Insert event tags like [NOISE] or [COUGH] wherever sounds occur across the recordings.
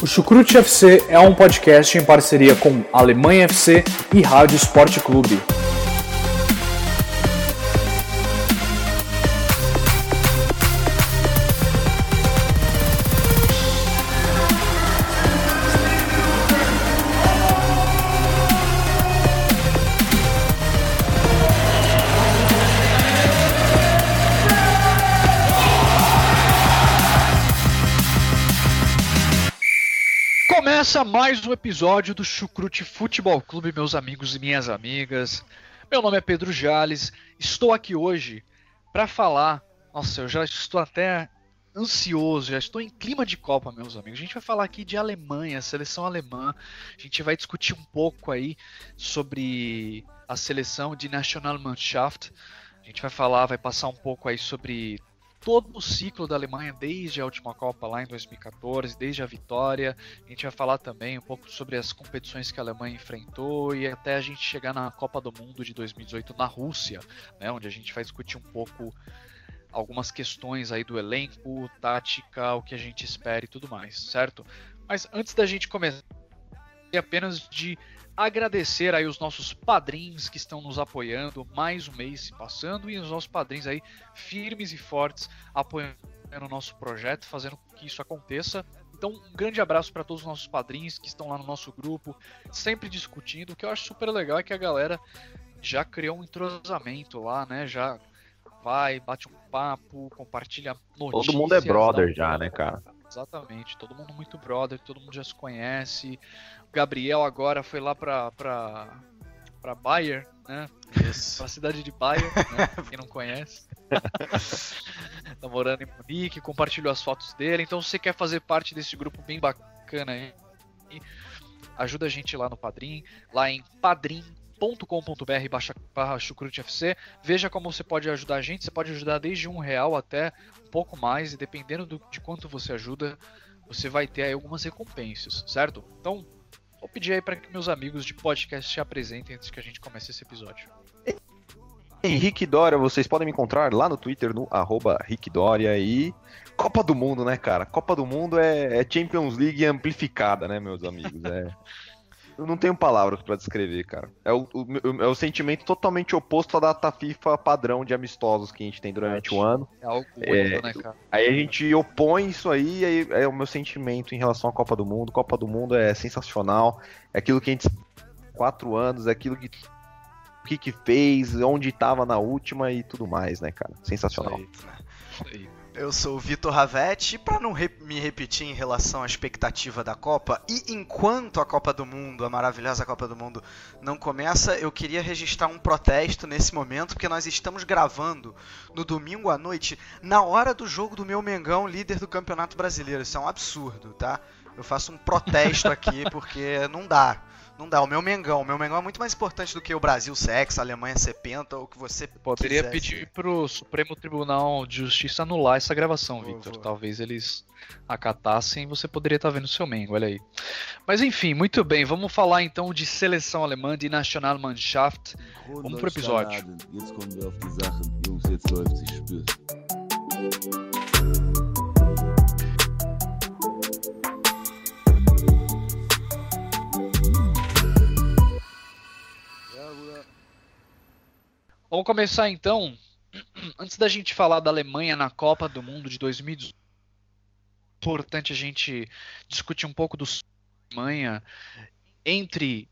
O Chucrute FC é um podcast em parceria com Alemanha FC e Rádio Esporte Clube. Mais um episódio do Chucrute Futebol Clube, meus amigos e minhas amigas. Meu nome é Pedro Jales, estou aqui hoje para falar. Nossa, eu já estou até ansioso, já estou em clima de Copa, meus amigos. A gente vai falar aqui de Alemanha, seleção alemã. A gente vai discutir um pouco aí sobre a seleção de Nationalmannschaft. A gente vai falar, vai passar um pouco aí sobre todo o ciclo da Alemanha desde a última Copa lá em 2014, desde a vitória. A gente vai falar também um pouco sobre as competições que a Alemanha enfrentou e até a gente chegar na Copa do Mundo de 2018 na Rússia, né, onde a gente vai discutir um pouco algumas questões aí do elenco, tática, o que a gente espera e tudo mais, certo? Mas antes da gente começar, apenas de agradecer aí os nossos padrinhos que estão nos apoiando, mais um mês se passando, e os nossos padrinhos aí firmes e fortes apoiando o nosso projeto, fazendo com que isso aconteça. Então, um grande abraço para todos os nossos padrinhos que estão lá no nosso grupo, sempre discutindo. O que eu acho super legal é que a galera já criou um entrosamento lá, né? Já vai, bate um papo, compartilha notícias. Todo mundo é brother já, né, cara? Exatamente, todo mundo muito brother, todo mundo já se conhece. O Gabriel agora foi lá pra, pra, pra Bayer, né? Isso. Pra cidade de Bayer, né? [LAUGHS] Quem não conhece. [LAUGHS] tá morando em Munique, compartilhou as fotos dele. Então, se você quer fazer parte desse grupo bem bacana aí, ajuda a gente lá no Padrim, lá em padrim.com.br barra chucrutefc. Veja como você pode ajudar a gente. Você pode ajudar desde um real até um pouco mais, e dependendo do, de quanto você ajuda, você vai ter aí algumas recompensas, certo? Então, vou pedir aí para que meus amigos de podcast se apresentem antes que a gente comece esse episódio. Henrique Dória, vocês podem me encontrar lá no Twitter, no arroba Rick Dória e Copa do Mundo, né, cara? Copa do Mundo é, é Champions League amplificada, né, meus amigos? É... [LAUGHS] Eu não tenho palavras para descrever, cara. É o, o, é o sentimento totalmente oposto à data FIFA padrão de amistosos que a gente tem durante o ano. É algo É, único, né, cara? Aí a gente opõe isso aí, aí é o meu sentimento em relação à Copa do Mundo. Copa do Mundo é sensacional, é aquilo que a gente quatro anos, é aquilo que o que, que fez, onde estava na última e tudo mais, né, cara? Sensacional. Isso aí. Eu sou o Vitor Ravetti e para não re- me repetir em relação à expectativa da Copa, e enquanto a Copa do Mundo, a maravilhosa Copa do Mundo, não começa, eu queria registrar um protesto nesse momento, porque nós estamos gravando no domingo à noite, na hora do jogo do meu Mengão, líder do Campeonato Brasileiro. Isso é um absurdo, tá? Eu faço um protesto aqui, [LAUGHS] porque não dá. Não dá. O meu Mengão, o meu Mengão é muito mais importante do que o Brasil sex, a Alemanha ser penta, ou o que você Poderia quisesse. pedir pro Supremo Tribunal de Justiça anular essa gravação, Victor. Talvez eles acatassem e você poderia estar vendo o seu Mengo, olha aí. Mas enfim, muito bem, vamos falar então de seleção alemã, de Nationalmannschaft. Vamos pro episódio. Jetzt kommen wir auf die Sachen. Jungs, jetzt läuft's, ich spür's. Vamos começar então. [CLEARS THROAT] Antes da gente falar da Alemanha na Copa do Mundo de 2018, importante a gente discutir um pouco do Alemanha entre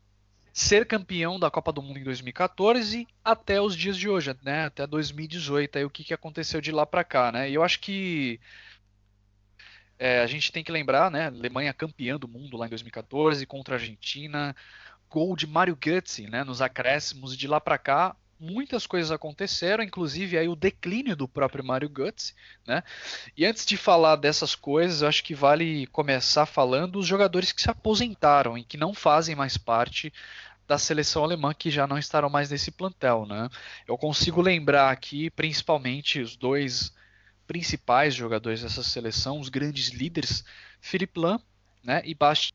ser campeão da Copa do Mundo em 2014 até os dias de hoje, né? Até 2018, aí o que, que aconteceu de lá para cá, né? E eu acho que é, a gente tem que lembrar, né? Alemanha campeã do mundo lá em 2014 contra a Argentina, gol de Mario Götze, né? Nos acréscimos de lá para cá muitas coisas aconteceram, inclusive aí o declínio do próprio Mario Götze, né? E antes de falar dessas coisas, acho que vale começar falando dos jogadores que se aposentaram e que não fazem mais parte da seleção alemã que já não estarão mais nesse plantel, né? Eu consigo lembrar aqui, principalmente os dois principais jogadores dessa seleção, os grandes líderes, Philipp Lahm, né, e Bastian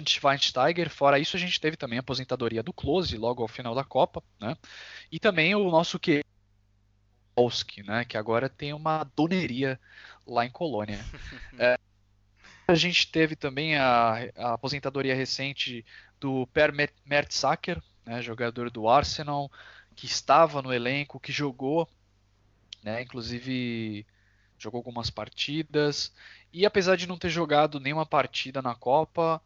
Schweinsteiger. Fora isso, a gente teve também a aposentadoria do Klose logo ao final da Copa, né? E também o nosso que né, que agora tem uma doneria lá em Colônia. [LAUGHS] É, a gente teve também a, a aposentadoria recente do Per Mertesacker, né, jogador do Arsenal, que estava no elenco, que jogou, né, inclusive jogou algumas partidas, e apesar de não ter jogado nenhuma partida na Copa,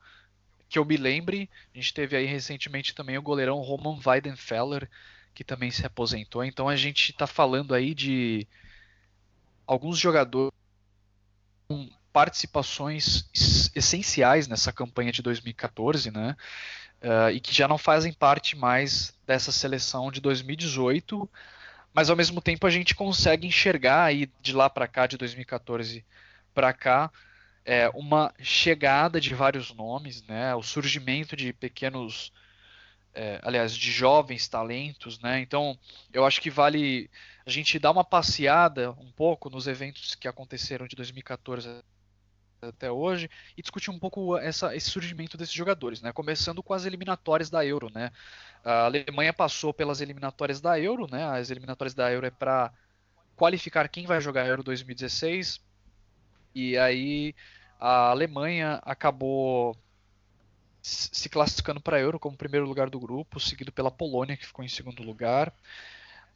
que eu me lembre, a gente teve aí recentemente também o goleirão Roman Weidenfeller, que também se aposentou, então a gente está falando aí de alguns jogadores com participações essenciais nessa campanha de 2014, né? Uh, e que já não fazem parte mais dessa seleção de 2018, mas ao mesmo tempo a gente consegue enxergar aí de lá para cá, de 2014 para cá, é, uma chegada de vários nomes, né? O surgimento de pequenos, é, aliás, de jovens talentos, né? Então, eu acho que vale a gente dar uma passeada um pouco nos eventos que aconteceram de 2014 até hoje e discutir um pouco essa, esse surgimento desses jogadores, né? Começando com as eliminatórias da Euro, né? A Alemanha passou pelas eliminatórias da Euro, né? As eliminatórias da Euro é para qualificar quem vai jogar a Euro 2016 e aí a Alemanha acabou se classificando para a Euro como primeiro lugar do grupo, seguido pela Polônia que ficou em segundo lugar.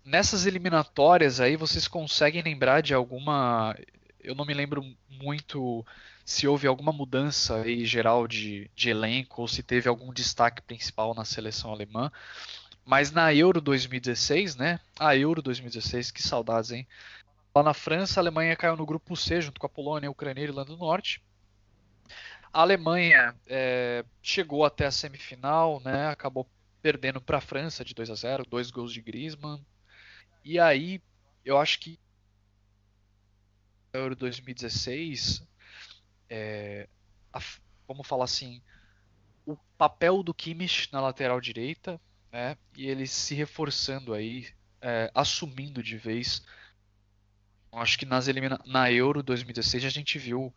Nessas eliminatórias aí vocês conseguem lembrar de alguma eu não me lembro muito se houve alguma mudança aí geral de, de elenco ou se teve algum destaque principal na seleção alemã. Mas na Euro 2016, né? A Euro 2016, que saudades, hein? Lá na França, a Alemanha caiu no grupo C junto com a Polônia, a Ucrânia e a Irlanda do Norte. A Alemanha é, chegou até a semifinal, né? Acabou perdendo para a França de 2 a 0, dois gols de Griezmann. E aí, eu acho que Euro 2016, é, a, vamos falar assim, o papel do Kimmich na lateral direita, né, e ele se reforçando aí, é, assumindo de vez. Acho que nas elimina na Euro 2016 a gente viu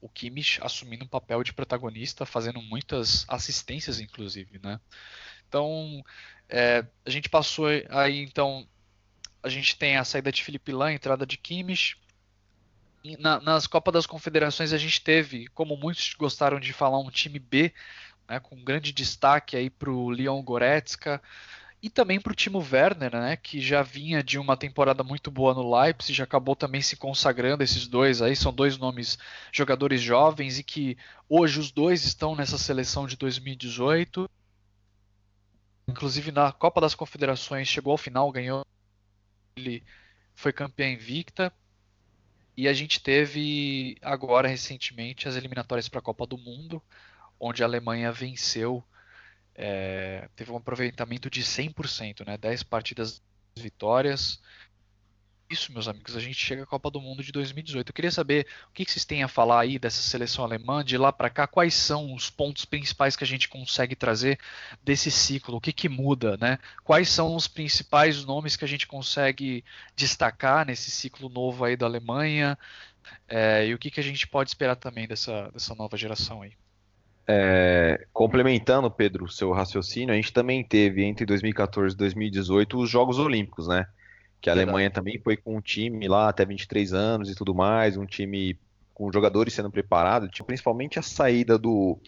o Kimmich assumindo um papel de protagonista, fazendo muitas assistências, inclusive, né? Então, é, a gente passou aí, então, a gente tem a saída de Felipe Lan, a entrada de Kimmich, na, nas Copas das Confederações a gente teve, como muitos gostaram de falar, um time B, né, com grande destaque aí para o Leon Goretzka e também para o Timo Werner, né, que já vinha de uma temporada muito boa no Leipzig, já acabou também se consagrando esses dois aí, são dois nomes jogadores jovens e que hoje os dois estão nessa seleção de 2018. Inclusive na Copa das Confederações chegou ao final, ganhou, ele foi campeão invicta. E a gente teve agora recentemente as eliminatórias para a Copa do Mundo, onde a Alemanha venceu, é, teve um aproveitamento de 100%, né? 10 partidas vitórias, isso, meus amigos, a gente chega à Copa do Mundo de 2018. Eu queria saber o que vocês têm a falar aí dessa seleção alemã, de lá para cá, quais são os pontos principais que a gente consegue trazer desse ciclo, o que, que muda, né? Quais são os principais nomes que a gente consegue destacar nesse ciclo novo aí da Alemanha, é, e o que, que a gente pode esperar também dessa, dessa nova geração aí. É, complementando, Pedro, o seu raciocínio, a gente também teve entre 2014 e 2018 os Jogos Olímpicos, né? que a Alemanha também foi com um time lá até 23 anos e tudo mais, um time com jogadores sendo preparados, principalmente a saída do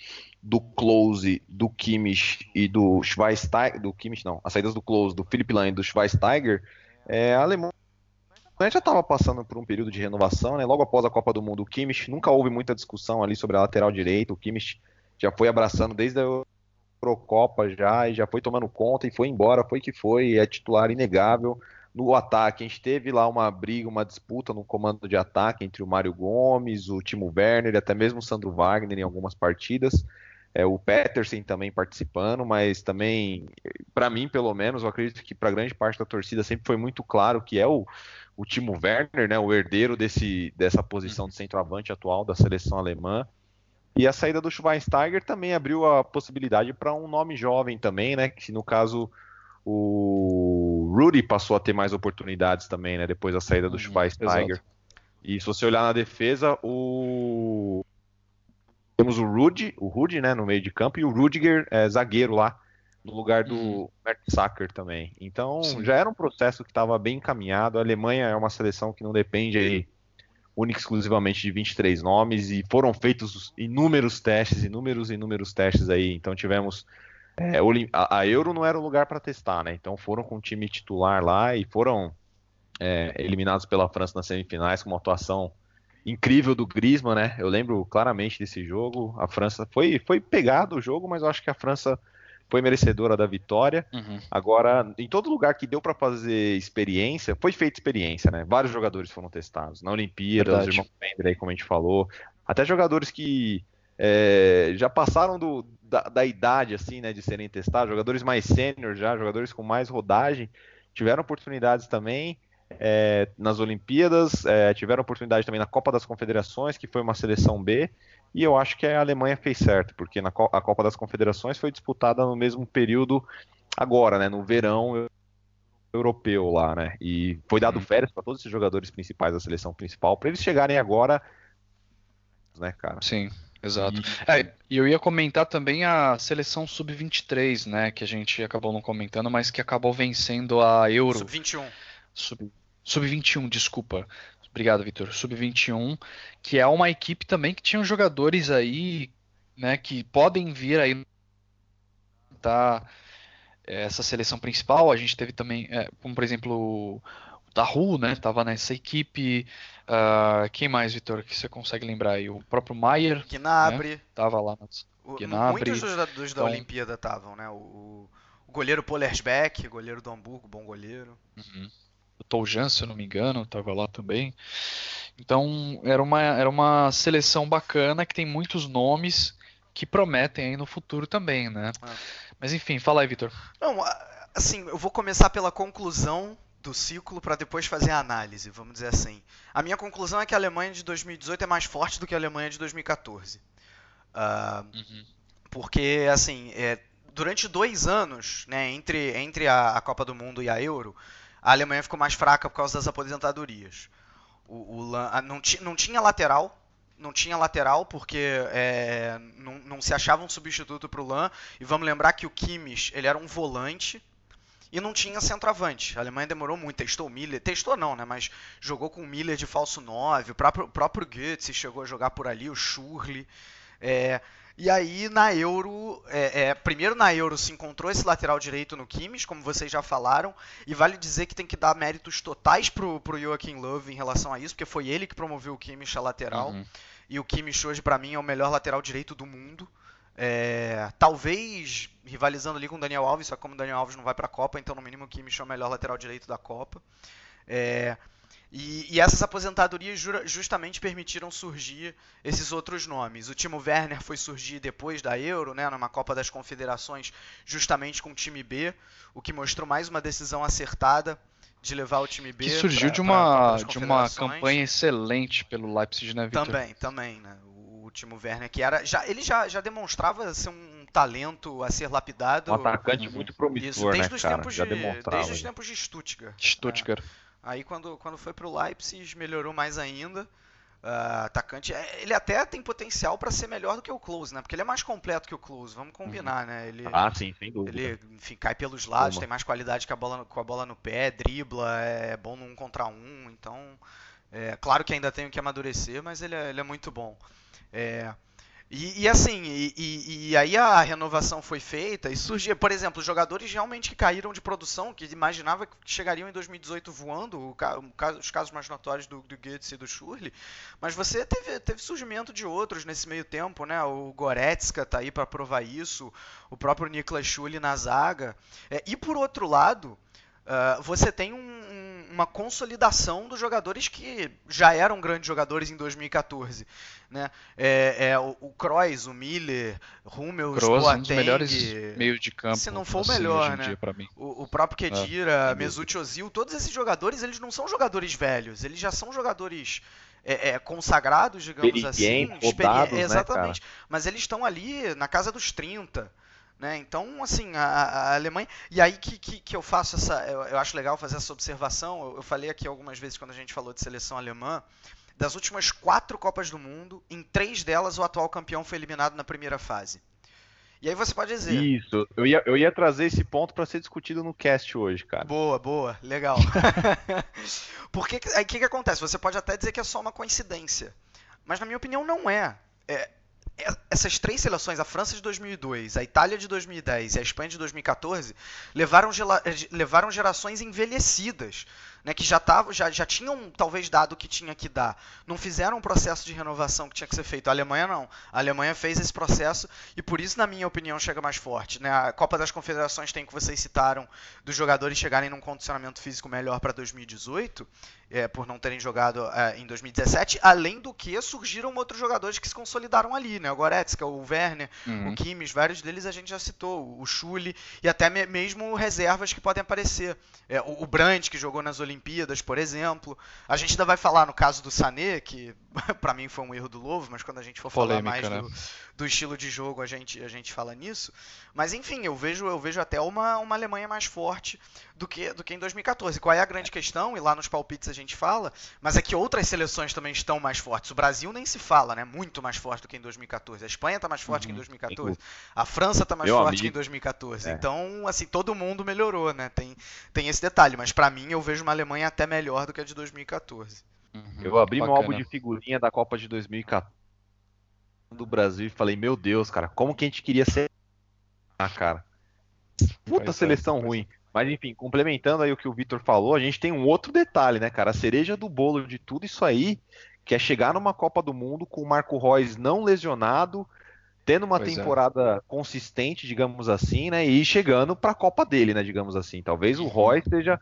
do Close, do Kimmich e do Schweinsteiger, do Kimmich não, as saídas do Close, do Philipp Lahm e do Schweinsteiger, é, a Alemanha já estava passando por um período de renovação, né? Logo após a Copa do Mundo, o Kimmich nunca houve muita discussão ali sobre a lateral direita, o Kimmich já foi abraçando desde a Eurocopa já e já foi tomando conta e foi embora, foi que foi, é titular inegável no ataque, a gente teve lá uma briga, uma disputa no comando de ataque entre o Mário Gomes, o Timo Werner até mesmo o Sandro Wagner em algumas partidas. É, o Peterson também participando, mas também, para mim, pelo menos, eu acredito que para grande parte da torcida sempre foi muito claro que é o, o Timo Werner, né, o herdeiro desse, dessa posição de centroavante atual da seleção alemã. E a saída do Schweinsteiger também abriu a possibilidade para um nome jovem também, né, que no caso o Rudy passou a ter mais oportunidades também, né? Depois da saída do uhum, Schweinsteiger. E se você olhar na defesa, o temos o Rudy, o Rudy, né, no meio de campo, e o Rudiger é, zagueiro lá, no lugar do uhum. Também. Então, Sim. já era um processo que estava bem encaminhado. A Alemanha é uma seleção que não depende aí única e exclusivamente de 23 nomes e foram feitos inúmeros testes, inúmeros, inúmeros testes aí. Então tivemos é, a, Euro não era o lugar para testar, né? Então foram com o time titular lá e foram é, eliminados pela França nas semifinais com uma atuação incrível do Griezmann, né? Eu lembro claramente desse jogo. A França foi foi pegado o jogo, mas eu acho que a França foi merecedora da vitória. Uhum. Agora, em todo lugar que deu para fazer experiência, foi feita experiência, né? Vários jogadores foram testados. Na Olimpíada, os irmãos Pender aí, como a gente falou. Até jogadores que é, já passaram do, da, da, idade, assim, né, de serem testados. Jogadores mais sênior já, jogadores com mais rodagem, tiveram oportunidades também. É, nas Olimpíadas, é, tiveram oportunidade também na Copa das Confederações, que foi uma seleção B, e eu acho que a Alemanha fez certo, porque na a Copa das Confederações foi disputada no mesmo período agora, né, no verão europeu lá, né? E foi dado férias para todos esses jogadores principais da seleção principal para eles chegarem agora, né, cara? Sim. Exato. E... É, e eu ia comentar também a seleção sub-23, né? Que a gente acabou não comentando, mas que acabou vencendo a Euro. Sub-21. Sub-21, desculpa. Obrigado, Vitor. Sub-21, que é uma equipe também que tinha jogadores aí, né, que podem vir aí tá essa seleção principal. A gente teve também, é, como por exemplo, o Daru, né, tava nessa equipe. Uh, quem mais, Vitor, que você consegue lembrar aí? O próprio Maier. Gnabry. Né, tava lá. Nas... O, Gnabry. Muitos dos, dos então... da Olimpíada estavam, né? O, o goleiro Polersbeck, goleiro do Hamburgo, bom goleiro. Uhum o Toljan, se eu não me engano, estava lá também. Então era uma, era uma seleção bacana que tem muitos nomes que prometem aí no futuro também, né? Ah. Mas enfim, fala aí, Vitor. Não, assim, eu vou começar pela conclusão do ciclo para depois fazer a análise, vamos dizer assim. A minha conclusão é que a Alemanha de 2018 é mais forte do que a Alemanha de 2014. Uh, uhum. Porque, assim, é, durante dois anos, né, entre, entre a, a Copa do Mundo e a Euro, a Alemanha ficou mais fraca por causa das aposentadorias. O, o não, não tinha lateral, não tinha lateral porque é, não, não, se achava um substituto para o Lan. E vamos lembrar que o Kimmich ele era um volante e não tinha centroavante. A Alemanha demorou muito, testou o Miller, testou não, né? Mas jogou com o Miller de falso 9, o próprio, o próprio chegou a jogar por ali, o Schurrle. É, e aí na Euro, é, é, primeiro na Euro se encontrou esse lateral direito no Kimmich, como vocês já falaram, e vale dizer que tem que dar méritos totais pro, pro Joachim Love em relação a isso, porque foi ele que promoveu o Kimmich a lateral, uhum. e o Kimmich hoje para mim é o melhor lateral direito do mundo. É, talvez rivalizando ali com o Daniel Alves, só que como o Daniel Alves não vai para a Copa, então no mínimo o Kimmich é o melhor lateral direito da Copa. É, e, e, essas aposentadorias justamente permitiram surgir esses outros nomes. O Timo Werner foi surgir depois da Euro, né, numa Copa das Confederações, justamente com o time B, o que mostrou mais uma decisão acertada de levar o time B. Que surgiu pra, de uma de uma campanha excelente pelo Leipzig, né, Victor? Também, também, né? O, Timo Werner que era já ele já, já demonstrava ser um talento a ser lapidado. Um atacante muito promissor, Isso, desde né, os cara? Tempos de, desde os tempos de Stuttgart. Stuttgart. É. Aí quando, quando foi pro Leipzig melhorou mais ainda. Uh, atacante, é, ele até tem potencial para ser melhor do que o Close, né? Porque ele é mais completo que o Close, vamos combinar, uhum. né? Ele, ah, sim, sem dúvida. Ele, enfim, cai pelos lados, tem mais qualidade com a bola, com a bola no pé, dribla, é bom num contra um, então, é, claro que ainda tem que amadurecer, mas ele é, ele é muito bom. É, e, e assim, e, e, e, aí a renovação foi feita e surgia, por exemplo, jogadores realmente que caíram de produção, que imaginava que chegariam em 2018 voando, os casos mais notórios do, do Goetz e do Schurrle, mas você teve, teve surgimento de outros nesse meio tempo, né? O Goretzka tá aí para provar isso, o próprio Niklas Schulli na zaga. É, e por outro lado, uh, você tem um, uma consolidação dos jogadores que já eram grandes jogadores em 2014. Né? É, é o, o Kroos, o Miller, Hummels, Kroos, Boateng, um dos melhores meios de campo. Se não for assim, o melhor, né? O, o, próprio é, Kedira, é, Mesut Ozil, todos esses jogadores, eles não são jogadores velhos, eles já são jogadores é, é, consagrados, digamos assim. Rodados, né, exatamente. Né, Mas eles estão ali na casa dos 30. Né? Então, assim, a, a, Alemanha. E aí que, que, que eu faço essa. Eu, eu, acho legal fazer essa observação. Eu, eu, falei aqui algumas vezes quando a gente falou de seleção alemã. Das últimas quatro Copas do Mundo, em três delas o atual campeão foi eliminado na primeira fase. E aí você pode dizer. Isso, eu ia, eu ia trazer esse ponto para ser discutido no cast hoje, cara. Boa, boa, legal. [LAUGHS] Porque aí o que, que acontece? Você pode até dizer que é só uma coincidência. Mas na minha opinião não é. é essas três seleções, a França de 2002, a Itália de 2010 e a Espanha de 2014, levaram, levaram gerações envelhecidas né, que já, tavam, já, já tinham talvez dado o que tinha que dar. Não fizeram um processo de renovação que tinha que ser feito. A Alemanha não. A Alemanha fez esse processo e por isso, na minha opinião, chega mais forte. Né? A Copa das Confederações tem o que vocês citaram dos jogadores chegarem num condicionamento físico melhor para 2018, é, por não terem jogado é, em 2017, além do que surgiram outros jogadores que se consolidaram ali, né? O Goretzka, o Werner, uhum. o Kimmich, vários deles a gente já citou, o Schulli e até mesmo reservas que podem aparecer. É, o, o Brandt, que jogou nas Olimpíadas Olimpíadas, por exemplo. A gente ainda vai falar no caso do Sané, que [LAUGHS] para mim foi um erro do Lovo, mas quando a gente for Polêmica, falar mais né? do, do, estilo de jogo, a gente, a gente fala nisso. Mas enfim, eu vejo, eu vejo até uma, uma Alemanha mais forte do que, do que em 2014. Qual é a grande questão? E lá nos palpites a gente fala, mas é que outras seleções também estão mais fortes. O Brasil nem se fala, né? Muito mais forte do que em 2014. A Espanha está mais forte uhum. que em 2014. A França está mais Meu forte amigo. que em 2014. É. Então, assim, todo mundo melhorou, né? Tem, tem esse detalhe. Mas para mim, eu vejo uma Alemanha até melhor do que a de 2014. Uhum. Eu abri Bacana. meu álbum de figurinha da Copa de 2014 do Brasil e falei, meu Deus, cara, como que a gente queria ser. Ah, cara. Puta pois seleção é, ruim. Mas enfim, complementando aí o que o Vitor falou, a gente tem um outro detalhe, né, cara? A cereja do bolo de tudo isso aí, que é chegar numa Copa do Mundo com o Marco Reus não lesionado, tendo uma pois é. temporada é. consistente, digamos assim, né? E chegando para a Copa dele, né? Digamos assim. Talvez o uhum. Roy seja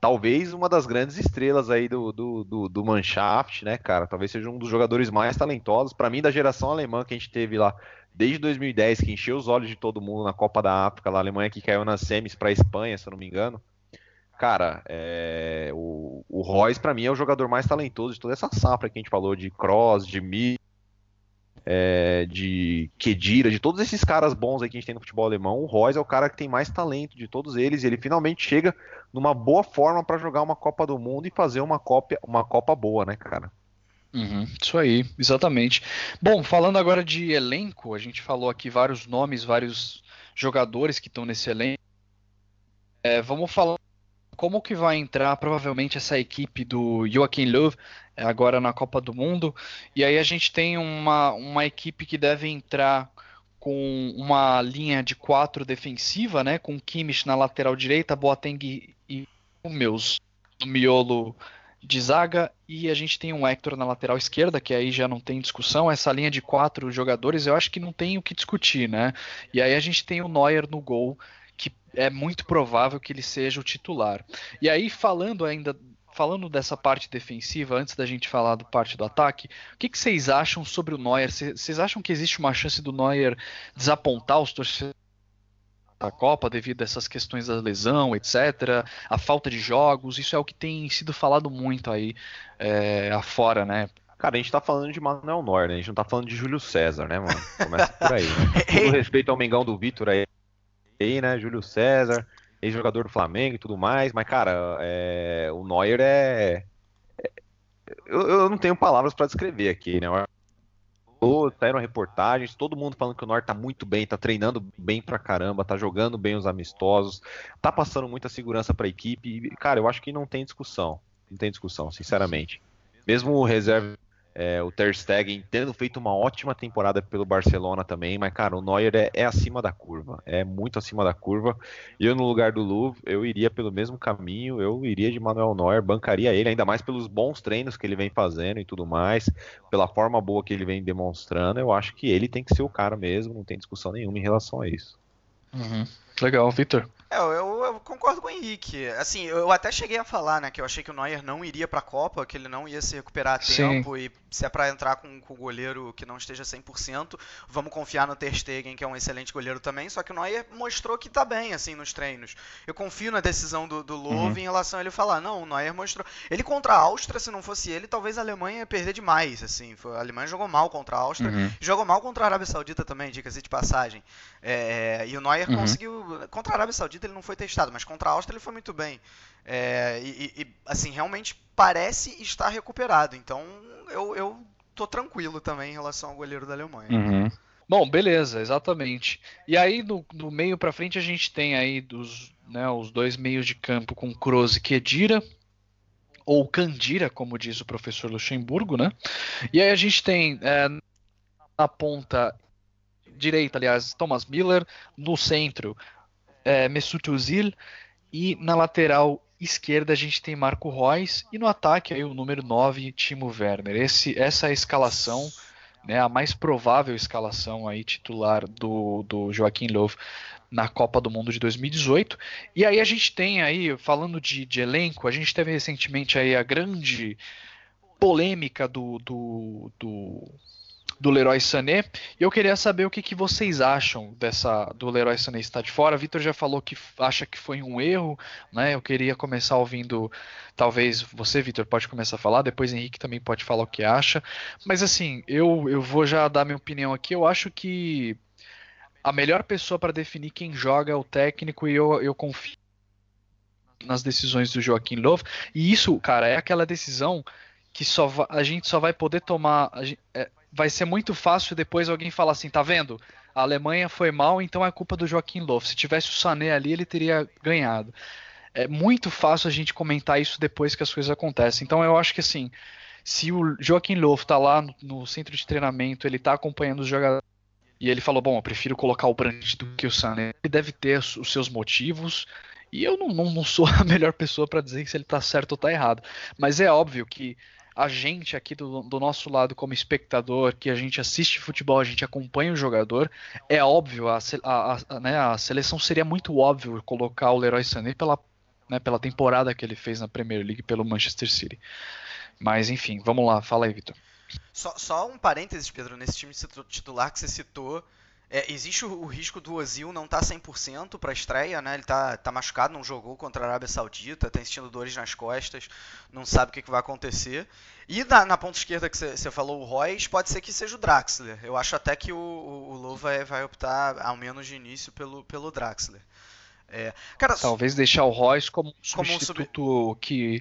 talvez uma das grandes estrelas aí do, do, do, do Mannschaft, né, cara? Talvez seja um dos jogadores mais talentosos. Para mim, da geração alemã que a gente teve lá desde 2010, que encheu os olhos de todo mundo na Copa da África, lá, a Alemanha que caiu nas semis para a Espanha, se eu não me engano. Cara, é, o, o Royce, para mim, é o jogador mais talentoso de toda essa safra que a gente falou de Cross, de Mi, é, de Kedira, de todos esses caras bons aí que a gente tem no futebol alemão. O Royce é o cara que tem mais talento de todos eles e ele finalmente chega numa boa forma para jogar uma Copa do Mundo e fazer uma, cópia, uma Copa boa, né, cara? Uhum, isso aí, exatamente. Bom, falando agora de elenco, a gente falou aqui vários nomes, vários jogadores que estão nesse elenco. É, vamos falar como que vai entrar provavelmente essa equipe do Joachim Löw é, agora na Copa do Mundo. E aí a gente tem uma, uma equipe que deve entrar com uma linha de quatro defensiva, né? Com Kimmich na lateral direita, Boateng e o meus no miolo de zaga e a gente tem um Hector na lateral esquerda, que aí já não tem discussão. Essa linha de quatro jogadores eu acho que não tem o que discutir, né? E aí a gente tem o Neuer no gol, é muito provável que ele seja o titular. E aí, falando ainda. Falando dessa parte defensiva, antes da gente falar do parte do ataque, o que, que vocês acham sobre o Neuer? Vocês acham que existe uma chance do Neuer desapontar os torcedores da Copa devido a essas questões da lesão, etc., a falta de jogos, isso é o que tem sido falado muito aí é, afora, né? Cara, a gente tá falando de Manuel Neuer, né? A gente não tá falando de Júlio César, né, mano? Começa por aí, né? [LAUGHS] Todo respeito ao Mengão do Vitor aí, né? Júlio César, ex-jogador do Flamengo e tudo mais, mas, cara, é... o Neuer é. é eu, eu, não tenho palavras para descrever aqui, né? saíram reportagens, todo mundo falando que o Norte tá muito bem, tá treinando bem pra caramba, tá jogando bem os amistosos, tá passando muita segurança pra equipe. E, cara, eu acho que não tem discussão. Não tem discussão, sinceramente. Mesmo o reserva é, o Ter Stegen tendo feito uma ótima temporada pelo Barcelona também, mas cara, o Neuer é, é, acima da curva, é muito acima da curva. E eu no lugar do Louvre, eu iria pelo mesmo caminho, eu iria de Manuel Neuer, bancaria ele, ainda mais pelos bons treinos que ele vem fazendo e tudo mais, pela forma boa que ele vem demonstrando, eu acho que ele tem que ser o cara mesmo, não tem discussão nenhuma em relação a isso. Uhum. Legal, Victor. Concordo com o Henrique. Assim, eu até cheguei a falar, né, que eu achei que o Neuer não iria pra Copa, que ele não ia se recuperar a tempo Sim. e se é para entrar com, com o goleiro que não esteja 100%, vamos confiar no Ter Stegen, que é um excelente goleiro também, só que o Neuer mostrou que tá bem, assim, nos treinos. Eu confio na decisão do, do Love uhum. em relação a ele falar, não, o Neuer mostrou... Ele contra a Áustria, se não fosse ele, talvez a Alemanha ia perder demais, assim. A Alemanha jogou mal contra a Áustria, uhum. jogou mal contra a Arábia Saudita também, dicas de passagem. É, e o Neuer uhum. conseguiu... Contra a Arábia Saudita ele não foi testado, mas contra a Áustria ele foi muito bem. É, e, e, assim, realmente parece estar recuperado. Então eu, eu tô tranquilo também em relação ao goleiro da Alemanha. Uhum. Bom, beleza, exatamente. E aí no meio para frente a gente tem aí dos, né, os dois meios de campo com Kroos e Kedira, ou Candira, como diz o professor Luxemburgo, né? E aí a gente tem é, na ponta direita, aliás, Thomas Miller, no centro, é, Mesut Özil e na lateral esquerda a gente tem Marco Reus e no ataque aí o número 9, Timo Werner. Esse, essa é a escalação, né, a mais provável escalação aí titular do, do Joaquim Löw na Copa do Mundo de 2018. E aí a gente tem aí, falando de, de elenco, a gente teve recentemente aí a grande polêmica do, do, do do Leroy Sané. E eu queria saber o que, que vocês acham dessa do Leroy Sané estar de fora. Vitor já falou que acha que foi um erro, né? Eu queria começar ouvindo, talvez você, Vitor, pode começar a falar, depois Henrique também pode falar o que acha. Mas assim, eu, eu vou já dar minha opinião aqui. Eu acho que a melhor pessoa para definir quem joga é o técnico e eu, eu confio nas decisões do Joaquim Love. E isso, cara, é aquela decisão que só a gente só vai poder tomar. A, é, vai ser muito fácil depois alguém falar assim, tá vendo? A Alemanha foi mal, então é culpa do Joaquim Löw. Se tivesse o Sané ali, ele teria ganhado. É muito fácil a gente comentar isso depois que as coisas acontecem. Então eu acho que assim, se o Joaquim Löw tá lá no, no centro de treinamento, ele tá acompanhando os jogadores e ele falou, bom, eu prefiro colocar o Brandt do que o Sané. Ele deve ter os seus motivos. E eu não, não, não sou [LAUGHS] a melhor pessoa para dizer se ele tá certo ou tá errado. Mas é óbvio que a gente aqui do, do, nosso lado como espectador, que a gente assiste futebol, a gente acompanha o jogador, é óbvio, a, a, a, né, a seleção seria muito óbvio colocar o Leroy Sané pela, né, pela temporada que ele fez na Premier League pelo Manchester City. Mas enfim, vamos lá, fala aí, Vitor. Só, só um parênteses, Pedro, nesse time titular que você citou, é, existe o, o, risco do Ozil não estar tá 100% para a estreia, né? Ele tá, tá machucado, não jogou contra a Arábia Saudita, tem sentindo dores nas costas, não sabe o que, que vai acontecer. E na, na ponta esquerda que você falou, o Royce, pode ser que seja o Draxler. Eu acho até que o, o, o Lou vai, vai optar, ao menos de início, pelo, pelo Draxler. É, cara, Talvez deixar o Royce como um substituto como um sub... que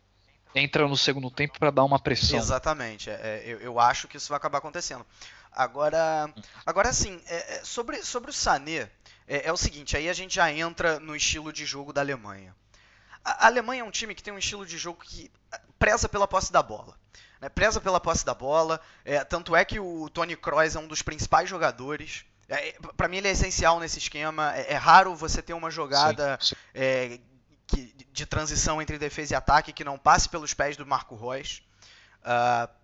entra no segundo tempo para dar uma pressão. Exatamente, é, é, eu, eu acho que isso vai acabar acontecendo. Agora, agora sim, é, é, sobre, sobre o Sané, é, é, o seguinte, aí a gente já entra no estilo de jogo da Alemanha. A, a Alemanha é um time que tem um estilo de jogo que preza pela posse da bola. Né? Preza pela posse da bola, é, tanto é que o Tony Kroos é um dos principais jogadores. É, para mim ele é essencial nesse esquema. É, é raro você ter uma jogada sim, sim. É, que, de transição entre defesa e ataque que não passe pelos pés do Marco Reus. Uh,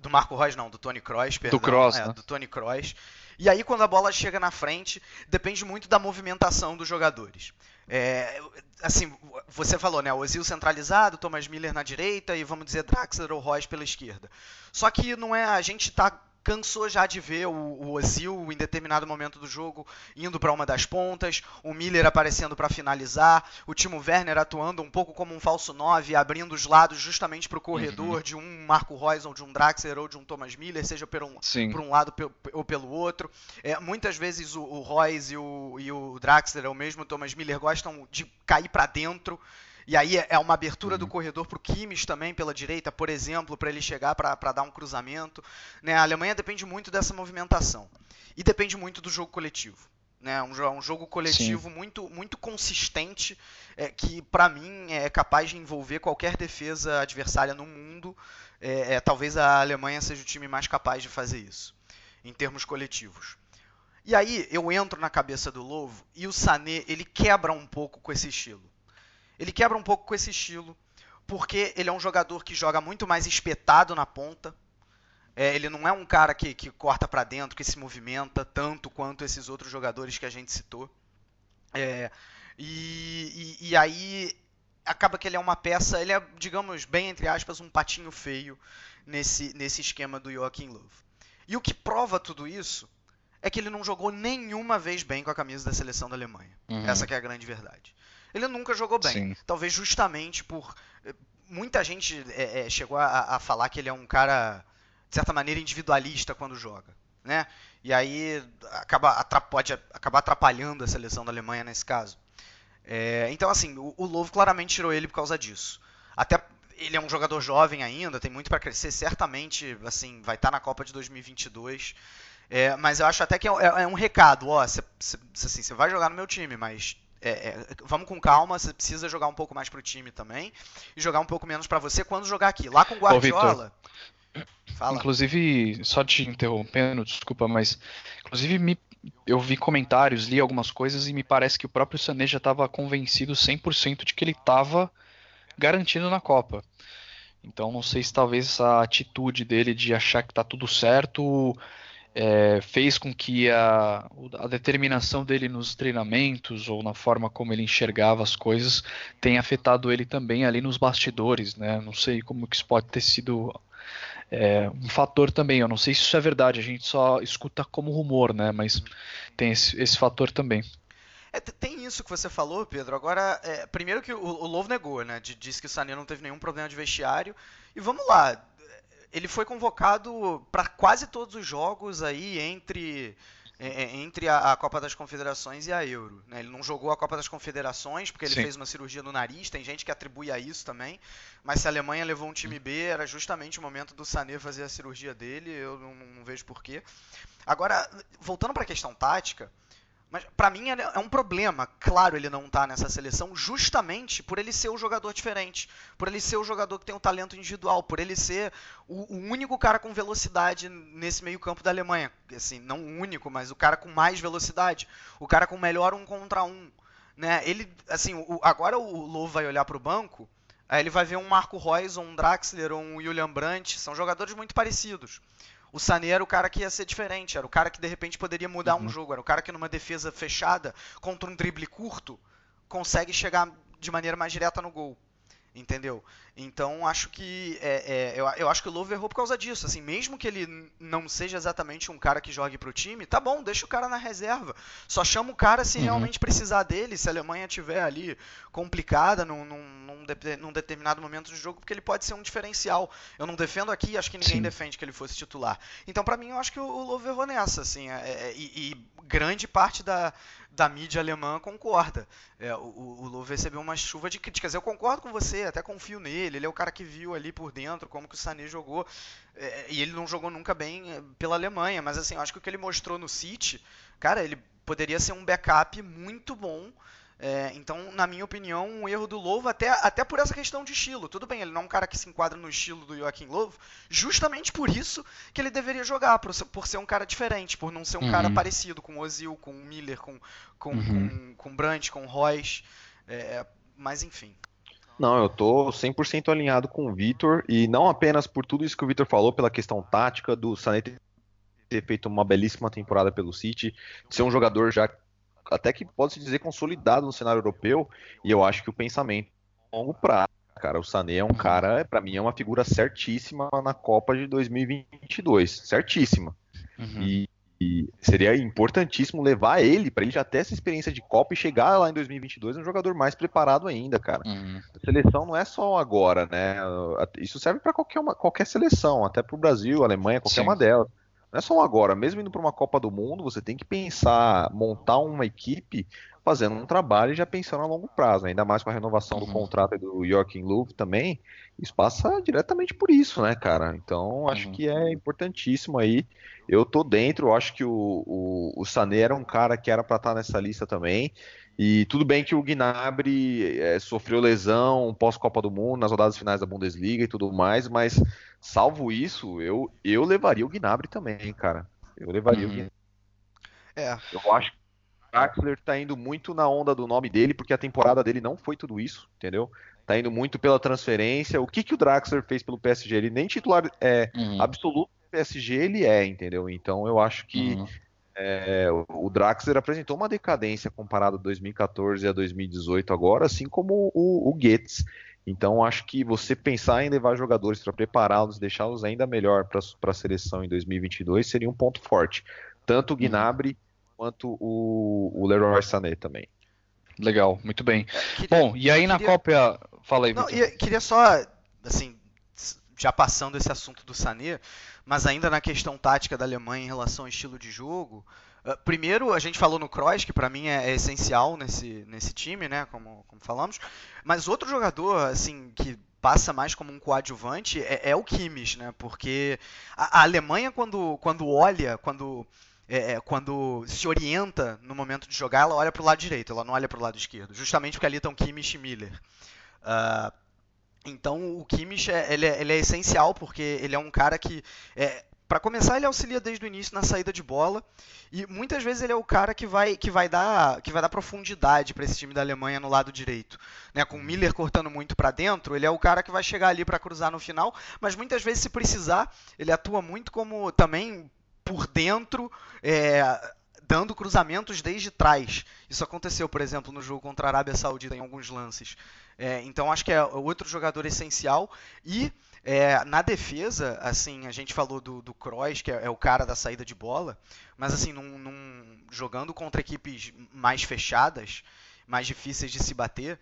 do Marco Reus não, do Tony Kroos, perdão. Do Kroos, é, né? do Tony Kroos. E aí quando a bola chega na frente, depende muito da movimentação dos jogadores. É, assim, você falou, né? Ozil centralizado, Thomas Miller na direita e vamos dizer Draxler ou Royce pela esquerda. Só que não é a gente tá cansou já de ver o, o Ozil em determinado momento do jogo indo para uma das pontas, o Miller aparecendo para finalizar, o Timo Werner atuando um pouco como um falso 9, abrindo os lados justamente para o corredor uhum. de um Marco Reus ou de um Draxler ou de um Thomas Miller, seja por um, por um lado ou pelo outro. É, muitas vezes o, o Reus e o, e o Draxler ou mesmo o Thomas Miller gostam de cair para dentro e aí é uma abertura uhum. do corredor para o Kimmich também pela direita, por exemplo, para ele chegar para dar um cruzamento. Né? A Alemanha depende muito dessa movimentação. E depende muito do jogo coletivo. Né? Um, um jogo coletivo muito, muito consistente, é, que para mim é capaz de envolver qualquer defesa adversária no mundo. É, é, talvez a Alemanha seja o time mais capaz de fazer isso, em termos coletivos. E aí eu entro na cabeça do Lovo e o Sané ele quebra um pouco com esse estilo. Ele quebra um pouco com esse estilo, porque ele é um jogador que joga muito mais espetado na ponta. É, ele não é um cara que, que corta para dentro, que se movimenta tanto quanto esses outros jogadores que a gente citou. É, e, e, e, aí acaba que ele é uma peça, ele é, digamos, bem entre aspas, um patinho feio nesse, nesse esquema do Joachim Löw. E o que prova tudo isso é que ele não jogou nenhuma vez bem com a camisa da seleção da Alemanha. Uhum. Essa é a grande verdade ele nunca jogou bem. Sim. Talvez justamente por. Eh, muita gente é, é, chegou a, a, falar que ele é um cara, de certa maneira, individualista quando joga. Né? E aí acaba, pode acabar atrapalhando a seleção da Alemanha nesse caso. É, então, assim, o, o Lovo claramente tirou ele por causa disso. Até ele é um jogador jovem ainda, tem muito para crescer, certamente, assim, vai estar tá na Copa de 2022. É, mas eu acho até que é, é, é um recado, ó, você assim, vai jogar no meu time, mas é, é, vamos com calma, você precisa jogar um pouco mais pro time também e jogar um pouco menos para você quando jogar aqui. Lá com o Guardiola. Ô, Fala. Inclusive, só te interrompendo, desculpa, mas inclusive me, eu vi comentários, li algumas coisas e me parece que o próprio Sané já estava convencido 100% de que ele estava garantido na Copa. Então não sei se talvez essa atitude dele de achar que está tudo certo é, fez com que a, a, determinação dele nos treinamentos ou na forma como ele enxergava as coisas tenha afetado ele também ali nos bastidores, né? Não sei como que isso pode ter sido é, um fator também. Eu não sei se isso é verdade, a gente só escuta como rumor, né? Mas tem esse, esse fator também. É, tem isso que você falou, Pedro. Agora, é, primeiro que o, o Lowe negou, né? Disse que o Sané não teve nenhum problema de vestiário. E vamos lá, ele foi convocado para quase todos os jogos aí entre é, é, entre a, Copa das Confederações e a Euro. Né? Ele não jogou a Copa das Confederações porque ele Sim. fez uma cirurgia no nariz, tem gente que atribui a isso também, mas se a Alemanha levou um time B, era justamente o momento do Sané fazer a cirurgia dele, eu não, não vejo porquê. Agora, voltando para a questão tática, mas para mim é um problema, claro, ele não tá nessa seleção, justamente por ele ser o jogador diferente, por ele ser o jogador que tem um talento individual, por ele ser o, o único cara com velocidade nesse meio-campo da Alemanha. Assim, não o único, mas o cara com mais velocidade, o cara com melhor um contra um. Né? Ele, assim, o, agora o Lowe vai olhar para o banco, aí ele vai ver um Marco Reus, um Draxler, um Julian Brandt, são jogadores muito parecidos. O Sané era o cara que ia ser diferente, era o cara que de repente poderia mudar uhum. um jogo, era o cara que numa defesa fechada, contra um drible curto, consegue chegar de maneira mais direta no gol entendeu? Então acho que é, é, eu, eu, acho que o Love errou por causa disso. Assim, mesmo que ele não seja exatamente um cara que jogue para o time, tá bom, deixa o cara na reserva. Só chama o cara se uhum. realmente precisar dele, se a Alemanha tiver ali complicada num, num, num, determinado momento do jogo, porque ele pode ser um diferencial. Eu não defendo aqui, acho que ninguém Sim. defende que ele fosse titular. Então para mim eu acho que o, o Love errou nessa, assim, é, é e, e grande parte da da mídia alemã concorda. É, o, o recebeu uma chuva de críticas. Eu concordo com você, até confio nele. Ele é o cara que viu ali por dentro como que o Sané jogou. É, e ele não jogou nunca bem é, pela Alemanha. Mas assim, eu acho que o que ele mostrou no City, cara, ele poderia ser um backup muito bom é, então, na minha opinião, um erro do Lovo, até, até por essa questão de estilo. Tudo bem, ele não é um cara que se enquadra no estilo do Joaquim Lovo, justamente por isso que ele deveria jogar, por, por ser um cara diferente, por não ser um uhum. cara parecido com o Ozil, com o Miller, com, com, uhum. com, com Brandt, com o Royce. É, mas enfim. Não, eu tô 100% alinhado com o Vitor, e não apenas por tudo isso que o Vitor falou, pela questão tática do Sané ter feito uma belíssima temporada pelo City, ser um jogador já até que pode se dizer consolidado no cenário europeu, e eu acho que o pensamento a longo prazo, cara, o Sané é um cara, para mim é uma figura certíssima na Copa de 2022, certíssima. Uhum. E, e, seria importantíssimo levar ele para ele já ter essa experiência de Copa e chegar lá em 2022 um jogador mais preparado ainda, cara. Uhum. A seleção não é só agora, né? Isso serve para qualquer uma, qualquer seleção, até para o Brasil, Alemanha, qualquer Sim. uma delas não é só agora, mesmo indo para uma Copa do Mundo, você tem que pensar, montar uma equipe fazendo um trabalho e já pensando a longo prazo, ainda mais com a renovação uhum. do contrato do Joachim Löw também, isso passa diretamente por isso, né, cara? Então, acho uhum. que é importantíssimo aí. Eu tô dentro, acho que o, o, o Sané era um cara que era para estar tá nessa lista também. E tudo bem que o Gnabry é, sofreu lesão pós-Copa do Mundo, nas rodadas finais da Bundesliga e tudo mais, mas salvo isso, eu, eu levaria o Gnabry também, cara. Eu levaria uhum. o Gnabry. É. Eu acho que o Draxler tá indo muito na onda do nome dele, porque a temporada dele não foi tudo isso, entendeu? Tá indo muito pela transferência. O que, que o Draxler fez pelo PSG? Ele nem titular é, uhum. absoluto PSG ele é, entendeu? Então eu acho que uhum. É, o Draxler apresentou uma decadência comparado a 2014 a 2018 agora, assim como o, o Goetz. Então acho que você pensar em levar jogadores para prepará-los, deixá-los ainda melhor para a seleção em 2022 seria um ponto forte. Tanto o uhum. Gnabry quanto o, o Leroy Sané também. Legal, muito bem. Queria, Bom, e aí na queria... Copa, fala aí. Não, queria só, assim, já passando esse assunto do Sané, mas ainda na questão tática da Alemanha em relação ao estilo de jogo. Uh, primeiro, a gente falou no Kroos, que para mim é, é, essencial nesse, nesse time, né, como, como falamos. Mas outro jogador, assim, que passa mais como um coadjuvante é, é o Kimmich, né? Porque a, a, Alemanha, quando, quando olha, quando, é, é quando se orienta no momento de jogar, ela olha para o lado direito, ela não olha para o lado esquerdo. Justamente porque ali estão Kimmich e Miller. Uh, então o Kimmich é, ele é, ele é, essencial porque ele é um cara que é, para começar, ele auxilia desde o início na saída de bola e muitas vezes ele é o cara que vai, que vai dar que vai dar profundidade para esse time da Alemanha no lado direito, né? Com o Miller cortando muito para dentro, ele é o cara que vai chegar ali para cruzar no final, mas muitas vezes se precisar, ele atua muito como também por dentro, é, dando cruzamentos desde trás. Isso aconteceu, por exemplo, no jogo contra a Arábia Saudita em alguns lances. É, então acho que é outro jogador essencial. E é, na defesa, assim, a gente falou do, do Kroos, que é, é, o cara da saída de bola, mas assim, num, num, jogando contra equipes mais fechadas, mais difíceis de se bater,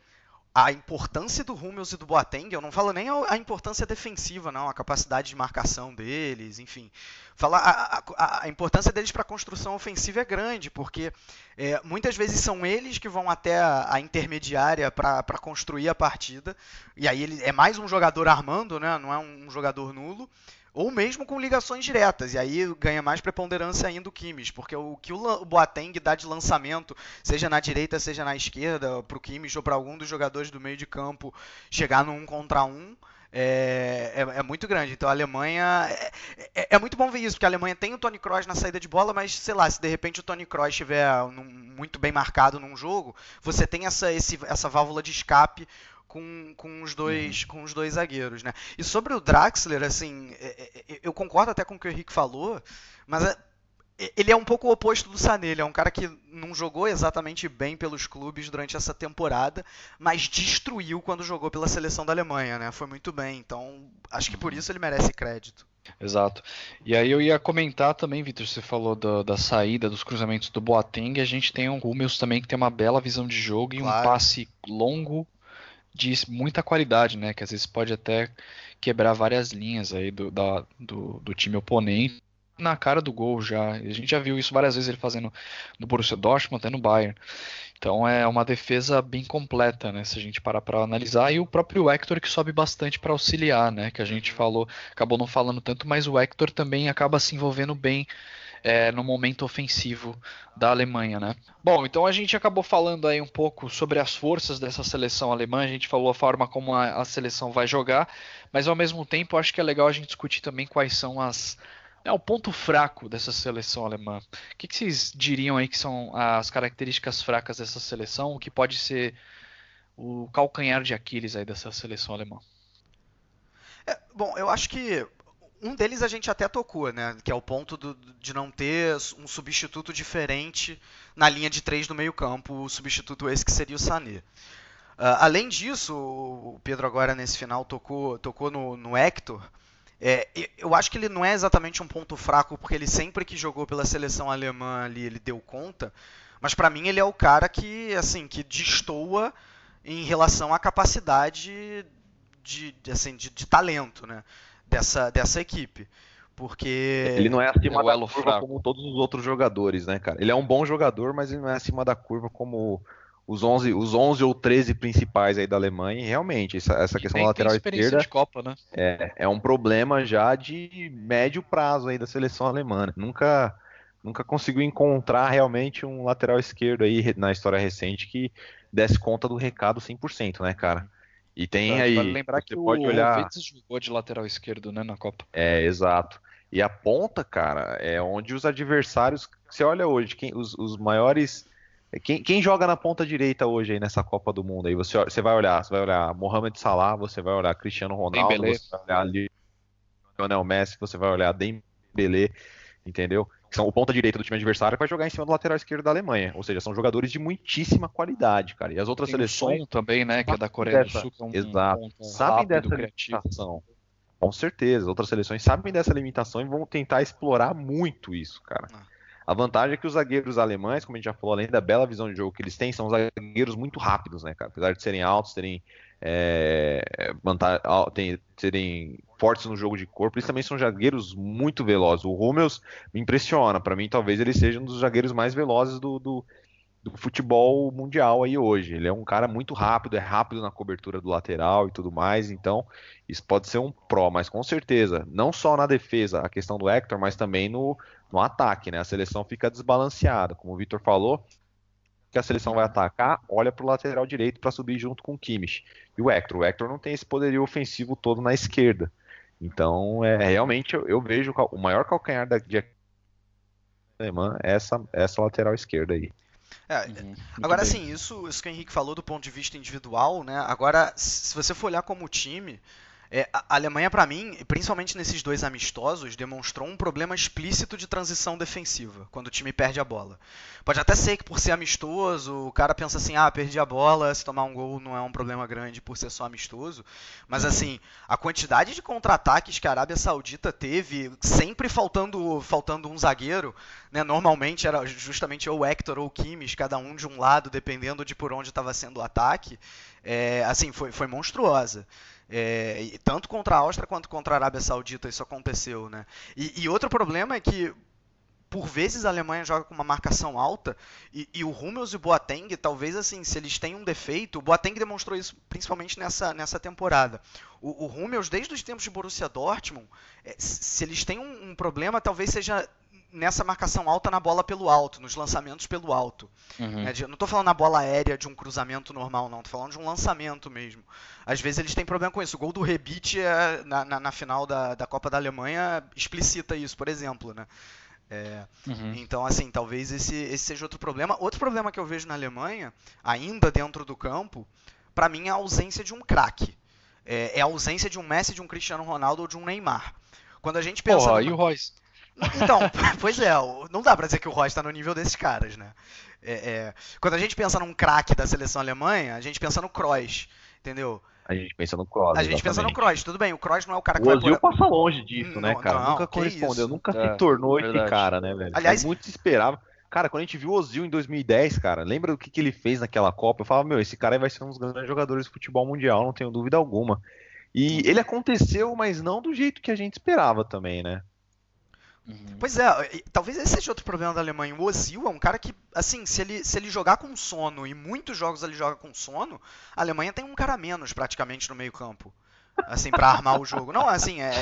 a importância do Hummels e do Boateng, eu não falo nem a importância defensiva, não, a capacidade de marcação deles, enfim. Falar a, a, a importância deles para a construção ofensiva é grande, porque é, muitas vezes são eles que vão até a, a intermediária para construir a partida, e aí ele é mais um jogador armando, né, não é um jogador nulo ou mesmo com ligações diretas, e aí ganha mais preponderância ainda o Kimmich, porque o que o Boateng dá de lançamento, seja na direita, seja na esquerda, para o Kimmich ou para algum dos jogadores do meio de campo chegar no um contra um, é, é, é, muito grande. Então a Alemanha. É, é, é, muito bom ver isso, porque a Alemanha tem o Tony Kroos na saída de bola, mas sei lá, se de repente o Tony Kroos estiver muito bem marcado num jogo, você tem essa, esse, essa válvula de escape com, com, os dois, uhum. com os dois zagueiros, né? E sobre o Draxler, assim, é, é, é, eu concordo até com o que o Henrique falou, mas ele é um pouco o oposto do Sané, ele é um cara que não jogou exatamente bem pelos clubes durante essa temporada, mas destruiu quando jogou pela seleção da Alemanha, né? Foi muito bem, então acho que por uhum. isso ele merece crédito. Exato. E aí eu ia comentar também, Vitor, você falou do, da saída, dos cruzamentos do Boateng, a gente tem um Hummels também que tem uma bela visão de jogo e claro. um passe longo de muita qualidade, né? Que às vezes pode até quebrar várias linhas aí do, da, do, do, time oponente na cara do gol já. A gente já viu isso várias vezes ele fazendo no Borussia Dortmund até no Bayern. Então é uma defesa bem completa, né? Se a gente parar para analisar e o próprio Hector que sobe bastante para auxiliar, né? Que a gente falou, acabou não falando tanto, mas o Hector também acaba se envolvendo bem é, no momento ofensivo da Alemanha, né? Bom, então a gente acabou falando aí um pouco sobre as forças dessa seleção alemã, a gente falou a forma como a, a seleção vai jogar, mas ao mesmo tempo acho que é legal a gente discutir também quais são as é o ponto fraco dessa seleção alemã. O que, que vocês diriam aí que são as características fracas dessa seleção? O que pode ser o calcanhar de Aquiles aí dessa seleção alemã? É, bom, eu acho que um deles a gente até tocou, né? Que é o ponto do, de não ter um substituto diferente na linha de três do meio campo, o substituto esse que seria o Sané. Uh, além disso, o Pedro agora nesse final tocou, tocou no, no Hector. É, eu acho que ele não é exatamente um ponto fraco, porque ele sempre que jogou pela seleção alemã ali, ele deu conta. Mas para mim ele é o cara que, assim, que destoa em relação à capacidade de, assim, de, de talento, né? Dessa, dessa equipe. Porque. Ele não é acima é da curva fraco. como todos os outros jogadores, né, cara? Ele é um bom jogador, mas ele não é acima da curva como os 11, os 11 ou 13 principais aí da Alemanha. E realmente, essa, essa questão da lateral esquerda de Copa, né? é, é um problema já de médio prazo aí da seleção alemã. Né? Nunca, nunca conseguiu encontrar realmente um lateral esquerdo aí na história recente que desse conta do recado 100%, né, cara? E tem aí. Vale lembrar que pode o olhar... jogou de lateral esquerdo, né, na Copa. É, exato. E a ponta, cara, é onde os adversários. Você olha hoje, quem, os, os maiores. Quem, quem, joga na ponta direita hoje aí nessa Copa do Mundo? Aí você, você vai olhar, você vai olhar Mohamed Salah, você vai olhar Cristiano Ronaldo, Dembélé. você vai olhar Lionel Messi, você vai olhar Dembélé, entendeu? Que são o ponta direita do time adversário, vai jogar em cima do lateral esquerdo da Alemanha. Ou seja, são jogadores de muitíssima qualidade, cara. E as outras Tem seleções. O também, né? Que é da Coreia dessa... do Sul, que é um Exato. sabem dessa criativo. limitação. Com certeza. Outras seleções sabem dessa limitação e vão tentar explorar muito isso, cara. Ah. A vantagem é que os zagueiros alemães, como a gente já falou, além da bela visão de jogo que eles têm, são zagueiros muito rápidos, né, cara? Apesar de serem altos, terem é, tem, serem fortes no jogo de corpo, eles também são zagueiros muito velozes. O Hummels me impressiona, para mim talvez ele seja um dos zagueiros mais velozes do, do, do futebol mundial aí hoje. Ele é um cara muito rápido, é rápido na cobertura do lateral e tudo mais, então isso pode ser um pró, mas com certeza, não só na defesa, a questão do Hector, mas também no, no ataque, né? A seleção fica desbalanceada, como o Vitor falou, que a seleção vai atacar, olha para o lateral direito para subir junto com o Kimmich. E o Hector, o Hector não tem esse poderio ofensivo todo na esquerda. Então, é realmente eu, eu vejo o maior calcanhar da de alemã é essa, essa lateral esquerda aí. É, uhum, agora, assim, isso, isso que o Henrique falou do ponto de vista individual, né? Agora, se você for olhar como time, é, a Alemanha, para mim, principalmente nesses dois amistosos, demonstrou um problema explícito de transição defensiva, quando o time perde a bola. Pode até ser que por ser amistoso, o cara pensa assim, ah, perdi a bola, se tomar um gol não é um problema grande por ser só amistoso. Mas assim, a quantidade de contra-ataques que a Arábia Saudita teve, sempre faltando, faltando um zagueiro, né? Normalmente era justamente ou Hector ou Kimmich, cada um de um lado, dependendo de por onde estava sendo o ataque. É, assim, foi, foi monstruosa. É, tanto contra a Áustria quanto contra a Arábia Saudita isso aconteceu, né? E, e, outro problema é que por vezes a Alemanha joga com uma marcação alta e, e o Hummels e o Boateng, talvez assim, se eles têm um defeito, o Boateng demonstrou isso principalmente nessa, nessa temporada. O, o Hummels, desde os tempos de Borussia Dortmund, é, se eles têm um, um problema, talvez seja nessa marcação alta na bola pelo alto, nos lançamentos pelo alto. Uhum. É, não estou falando na bola aérea de um cruzamento normal, não. Estou falando de um lançamento mesmo. Às vezes eles têm problema com isso. O gol do Rebite é, na, na, na, final da, da Copa da Alemanha explicita isso, por exemplo, né? É, uhum. Então, assim, talvez esse, esse seja outro problema. Outro problema que eu vejo na Alemanha, ainda dentro do campo, para mim é a ausência de um craque. É, é, a ausência de um Messi, de um Cristiano Ronaldo ou de um Neymar. Quando a gente pensa. Porra, numa... e o Royce? Então, [LAUGHS] pois é, não dá pra dizer que o Royce tá no nível desses caras, né? É, é, quando a gente pensa num craque da seleção alemã, a gente pensa no Kroos, entendeu? A gente pensa no Kroos. A gente pensa no Kroos, tudo bem, o Kroos não é o cara que o vai... O Ozil passa longe disso, né, cara? Não, nunca correspondeu, nunca é, se tornou verdade. esse cara, né, velho? Aliás, muito se esperava. Cara, quando a gente viu o Ozil em 2010, cara, lembra do que, que ele fez naquela Copa? Eu falava, meu, esse cara vai ser um dos grandes jogadores de futebol mundial, não tenho dúvida alguma. E ele aconteceu, mas não do jeito que a gente esperava também, né? Uhum. Pois é, talvez esse seja outro problema da Alemanha. O Ozil é um cara que, assim, se ele, se ele jogar com sono, e muitos jogos ele joga com sono, a Alemanha tem um cara menos praticamente no meio campo. Assim, para armar o jogo. Não, assim, é.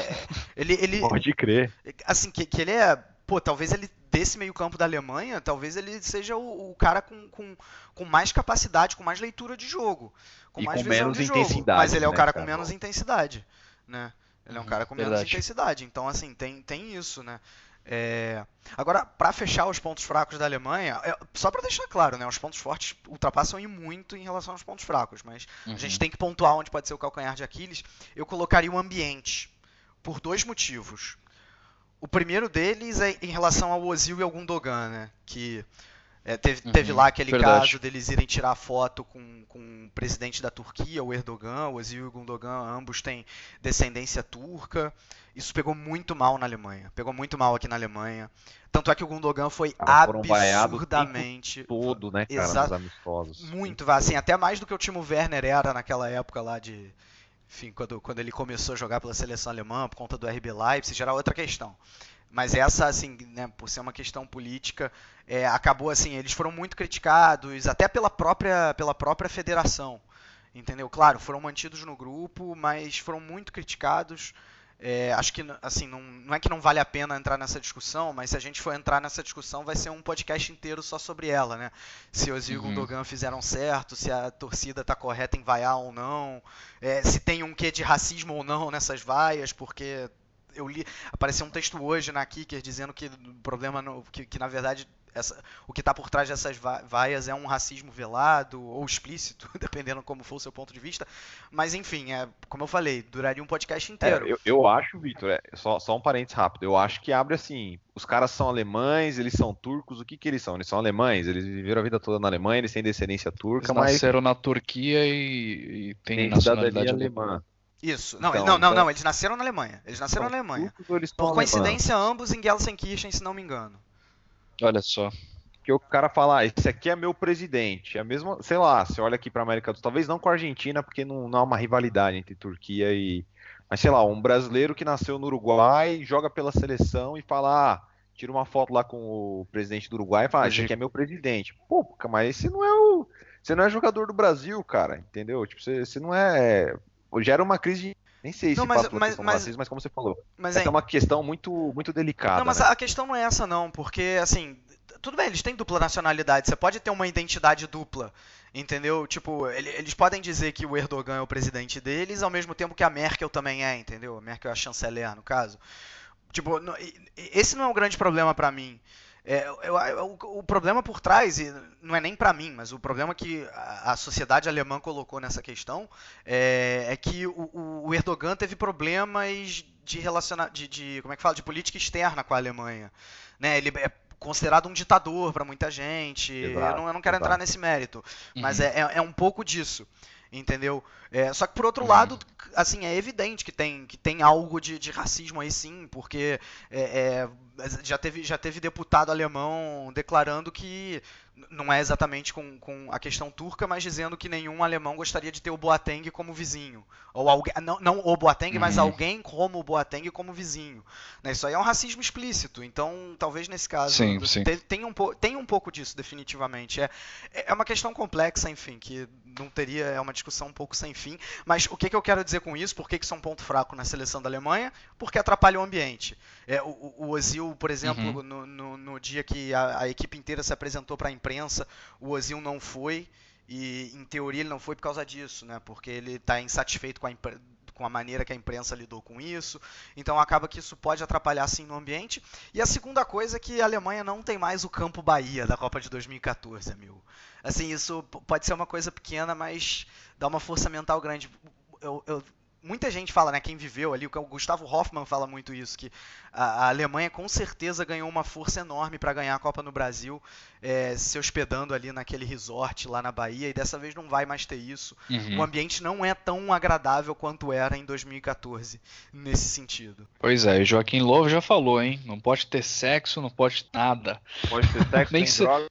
Ele, ele, Pode crer. Assim, que, que ele é. Pô, talvez ele, desse meio campo da Alemanha, talvez ele seja o, o cara com, com, com mais capacidade, com mais leitura de jogo. Com e mais com menos intensidade. Mas ele é o né, cara, com menos intensidade, né? Ele é um cara com menos Verdade. intensidade. Então, assim, tem, tem isso, né? É... Agora, para fechar os pontos fracos da Alemanha, é... só para deixar claro, né, os pontos fortes ultrapassam e muito em relação aos pontos fracos, mas uhum. a gente tem que pontuar onde pode ser o calcanhar de Aquiles. Eu colocaria o ambiente, por dois motivos. O primeiro deles é em relação ao Ozil e ao Gundogan, né, que é, teve, uhum, teve, lá aquele verdade. caso deles irem tirar foto com, com o presidente da Turquia, o Erdogan, o Ozil e o Gundogan, ambos têm descendência turca. Isso pegou muito mal na Alemanha. Pegou muito mal aqui na Alemanha. Tanto é que o Gundogan foi ah, absurdamente. todo, né, cara, Exa... nos amistosos. Muito, assim, até mais do que o Timo Werner era naquela época lá de. Enfim, quando, quando ele começou a jogar pela seleção alemã, por conta do RB Leipzig, era outra questão. Mas essa, assim, né, por ser uma questão política, é, acabou assim, eles foram muito criticados, até pela própria, pela própria federação. Entendeu? Claro, foram mantidos no grupo, mas foram muito criticados. É, acho que assim não, não é que não vale a pena entrar nessa discussão, mas se a gente for entrar nessa discussão vai ser um podcast inteiro só sobre ela, né? Se Ozil uhum. e Gundogan fizeram certo, se a torcida está correta em vaiar ou não, é, se tem um quê de racismo ou não nessas vaias, porque eu li, apareceu um texto hoje na Kicker dizendo que o problema, no, que, que na verdade essa, o que está por trás dessas vaias é um racismo velado ou explícito, [LAUGHS] dependendo como for o seu ponto de vista. Mas enfim, é, como eu falei, duraria um podcast inteiro. É, eu, eu, acho, Vitor, é, só, só um parênteses rápido, eu acho que abre assim, os caras são alemães, eles são turcos, o que que eles são? Eles são alemães, eles viveram a vida toda na Alemanha, eles têm descendência turca, eles mas... nasceram na Turquia e, e têm nacionalidade alemã. Isso. Não, então, não, não, então... não, eles nasceram na Alemanha. Eles nasceram então, na Alemanha. Por coincidência, alemães. ambos em Gelsenkirchen, se não me engano. Olha só. Que o cara fala, ah, esse aqui é meu presidente. É a mesma, sei lá, você olha aqui para América do Sul, talvez não com a Argentina, porque não, não há uma rivalidade entre Turquia e. Mas sei lá, um brasileiro que nasceu no Uruguai, joga pela seleção e fala, ah, tira uma foto lá com o presidente do Uruguai e fala, ah, esse aqui é meu presidente. Pô, mas esse não é o. Você não é jogador do Brasil, cara, entendeu? Tipo, você, você não é. Gera uma crise de nem sei não, se mas, passa mas, mas, racismo, mas como você falou. Mas é, é uma questão muito, muito delicada. Não, mas né? a questão não é essa não, porque assim, tudo bem, eles têm dupla nacionalidade, você pode ter uma identidade dupla, entendeu? Tipo, eles podem dizer que o Erdogan é o presidente deles, ao mesmo tempo que a Merkel também é, entendeu? A Merkel é a chanceler, no caso. Tipo, esse não é um grande problema para mim. É, eu, eu, o problema por trás, e não é nem para mim, mas o problema que a, a, sociedade alemã colocou nessa questão é, é que o, o, Erdogan teve problemas de relacionar, de, de, como é que fala, de política externa com a Alemanha. Né? Ele é considerado um ditador para muita gente. Exato, eu, não, eu, não, quero exato. entrar nesse mérito, mas uhum. é, é, é um pouco disso entendeu? É, só que por outro uhum. lado, assim, é evidente que tem, que tem algo de, de racismo aí sim, porque é, é, já, teve, já teve deputado alemão declarando que não é exatamente com, com a questão turca, mas dizendo que nenhum alemão gostaria de ter o Boateng como vizinho. Ou alguém, não, não o Boateng, uhum. mas alguém como o Boateng como vizinho. Né? Isso aí é um racismo explícito. Então, talvez nesse caso sim, sim. Tem, tem, um, tem um pouco disso, definitivamente. É, é uma questão complexa, enfim, que não teria. É uma discussão um pouco sem fim. Mas o que, que eu quero dizer com isso? Por que, que isso é um ponto fraco na seleção da Alemanha? Porque atrapalha o ambiente. É, o, o Ozil, por exemplo, uhum. no, no, no, dia que a, a equipe inteira se apresentou para a imprensa, o Ozil não foi. E em teoria ele não foi por causa disso, né? Porque ele está insatisfeito com a, com a maneira que a imprensa lidou com isso. Então acaba que isso pode atrapalhar sim no ambiente. E a segunda coisa é que a Alemanha não tem mais o campo Bahia da Copa de 2014, amigo. Assim, isso pode ser uma coisa pequena, mas dá uma força mental grande. Eu, eu muita gente fala, né, quem viveu ali, o Gustavo Hoffmann fala muito isso, que a, a Alemanha com certeza ganhou uma força enorme para ganhar a Copa no Brasil, é, se hospedando ali naquele resort lá na Bahia, e dessa vez não vai mais ter isso. Uhum. O ambiente não é tão agradável quanto era em 2014, nesse sentido. Pois é, o Joaquim Lovo já falou, hein, não pode ter sexo, não pode nada. Pode ter sexo, [LAUGHS] nem se... droga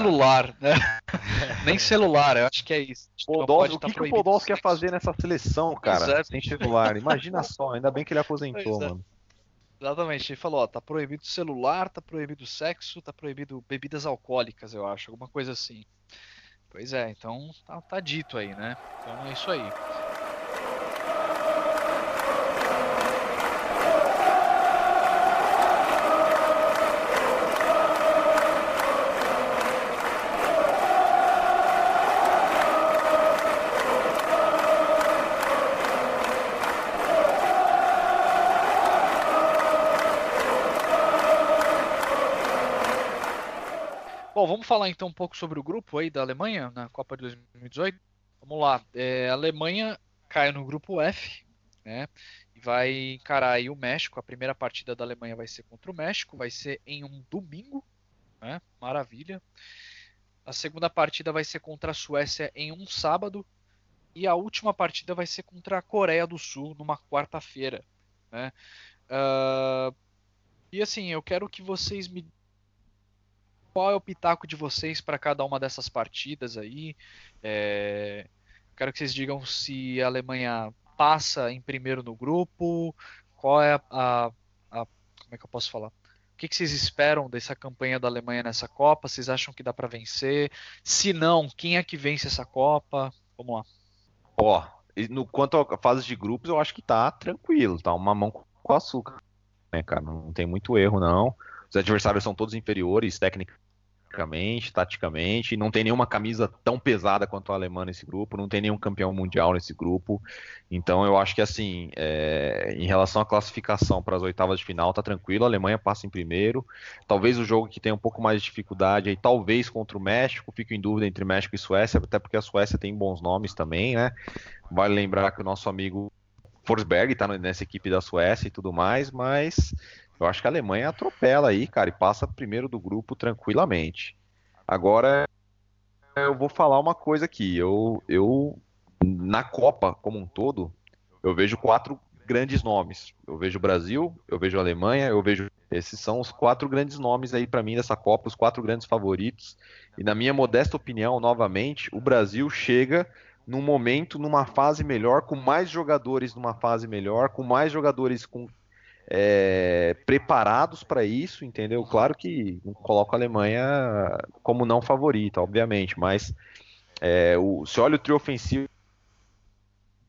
celular, né? [LAUGHS] Nem celular, eu acho que é isso. Podolski, o que, tá que o Podolski quer fazer nessa seleção, cara? É. Sem celular. Imagina só, ainda bem que ele aposentou, é. mano. Exatamente, ele falou, ó, tá proibido celular, tá proibido sexo, tá proibido bebidas alcoólicas, eu acho, alguma coisa assim. Pois é, então tá, tá dito aí, né? Então é isso aí. Vamos falar então um pouco sobre o grupo aí da Alemanha na Copa de 2018. Vamos lá. É, a Alemanha cai no grupo F, né? E vai encarar aí o México. A primeira partida da Alemanha vai ser contra o México, vai ser em um domingo, né? Maravilha. A segunda partida vai ser contra a Suécia em um sábado. E a última partida vai ser contra a Coreia do Sul numa quarta-feira. Né? Uh, e assim, eu quero que vocês me qual é o pitaco de vocês para cada uma dessas partidas aí? É... Quero que vocês digam se a Alemanha passa em primeiro no grupo, qual é a, a, a como é que eu posso falar? O que, vocês esperam dessa campanha da Alemanha nessa Copa? Vocês acham que dá para vencer? Se não, quem é que vence essa Copa? Vamos lá. Ó, no quanto a fase de grupos, eu acho que tá tranquilo, tá uma mão com açúcar, né, cara? Não tem muito erro não. Os adversários são todos inferiores, técnica tecnicamente, taticamente, não tem nenhuma camisa tão pesada quanto a alemã nesse grupo, não tem nenhum campeão mundial nesse grupo. Então eu acho que assim, é, em relação à classificação para as oitavas de final, tá tranquilo, a Alemanha passa em primeiro. Talvez o jogo que tem um pouco mais de dificuldade aí, talvez contra o México, fico em dúvida entre México e Suécia, até porque a Suécia tem bons nomes também, né? Vale lembrar que o nosso amigo Forsberg está nessa equipe da Suécia e tudo mais, mas eu acho que a Alemanha atropela aí, cara, e passa primeiro do grupo tranquilamente. Agora, eu vou falar uma coisa aqui. Eu, eu na Copa como um todo, eu vejo quatro grandes nomes. Eu vejo o Brasil, eu vejo a Alemanha, eu vejo. Esses são os quatro grandes nomes aí para mim dessa Copa, os quatro grandes favoritos. E na minha modesta opinião, novamente, o Brasil chega num momento, numa fase melhor, com mais jogadores numa fase melhor, com mais jogadores com é, preparados para isso, entendeu? Claro que não coloco a Alemanha como não favorita, obviamente, mas é, o, se olha o trio ofensivo,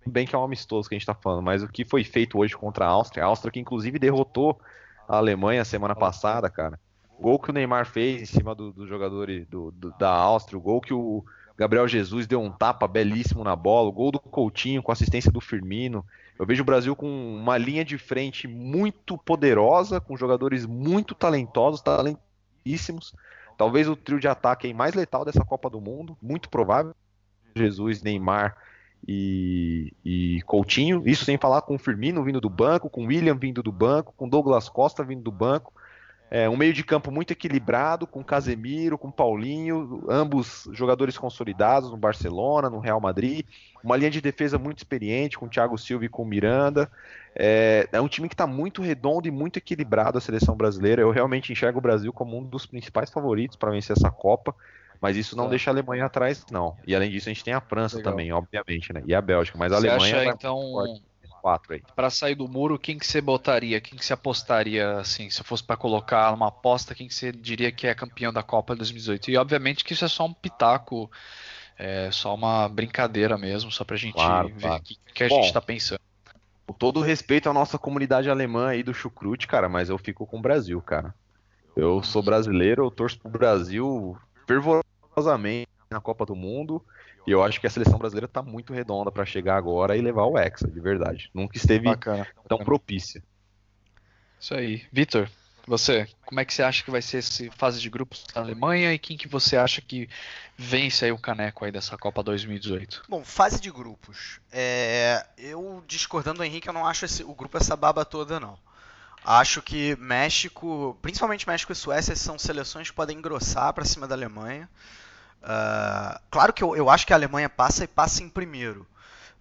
bem que é um amistoso que a gente está falando, mas o que foi feito hoje contra a Áustria, a Áustria que inclusive derrotou a Alemanha semana passada, cara. O gol que o Neymar fez em cima do, do jogador do, do, da Áustria, o gol que o Gabriel Jesus deu um tapa belíssimo na bola, o gol do Coutinho com assistência do Firmino. Eu vejo o Brasil com uma linha de frente muito poderosa, com jogadores muito talentosos, talentíssimos. Talvez o trio de ataque mais letal dessa Copa do Mundo, muito provável. Jesus, Neymar e, e, Coutinho. Isso sem falar com o Firmino vindo do banco, com o William vindo do banco, com Douglas Costa vindo do banco. É, um meio de campo muito equilibrado, com Casemiro, com Paulinho, ambos jogadores consolidados no Barcelona, no Real Madrid. Uma linha de defesa muito experiente, com Thiago Silva e com Miranda. É, é um time que está muito redondo e muito equilibrado a seleção brasileira. Eu realmente enxergo o Brasil como um dos principais favoritos para vencer essa Copa. Mas isso não é. deixa a Alemanha atrás, não. E além disso, a gente tem a França Legal. também, obviamente, né? E a Bélgica. Mas a Você Alemanha. Acha, então, quatro aí. Para sair do muro, quem que você botaria? Quem que você apostaria, assim, se fosse para colocar uma aposta, quem que você diria que é campeão da Copa 2018? E obviamente que isso é só um pitaco, é só uma brincadeira mesmo, só pra gente claro, ver o que, que, a Bom, gente tá pensando. Com todo respeito à nossa comunidade alemã aí do chucrute, cara, mas eu fico com o Brasil, cara. Eu sou brasileiro, eu torço pro Brasil fervorosamente na Copa do Mundo. E eu acho que a seleção brasileira está muito redonda para chegar agora e levar o Hexa, de verdade. Nunca esteve bacana, tão propícia. Isso aí. Vitor, você, como é que você acha que vai ser essa fase de grupos da Alemanha e quem que você acha que vence aí o caneco aí dessa Copa 2018? Bom, fase de grupos. É, eu discordando do Henrique, eu não acho esse, o grupo essa baba toda não. Acho que México, principalmente México e Suécia, são seleções que podem engrossar para cima da Alemanha. Uh, claro que eu, eu acho que a Alemanha passa e passa em primeiro.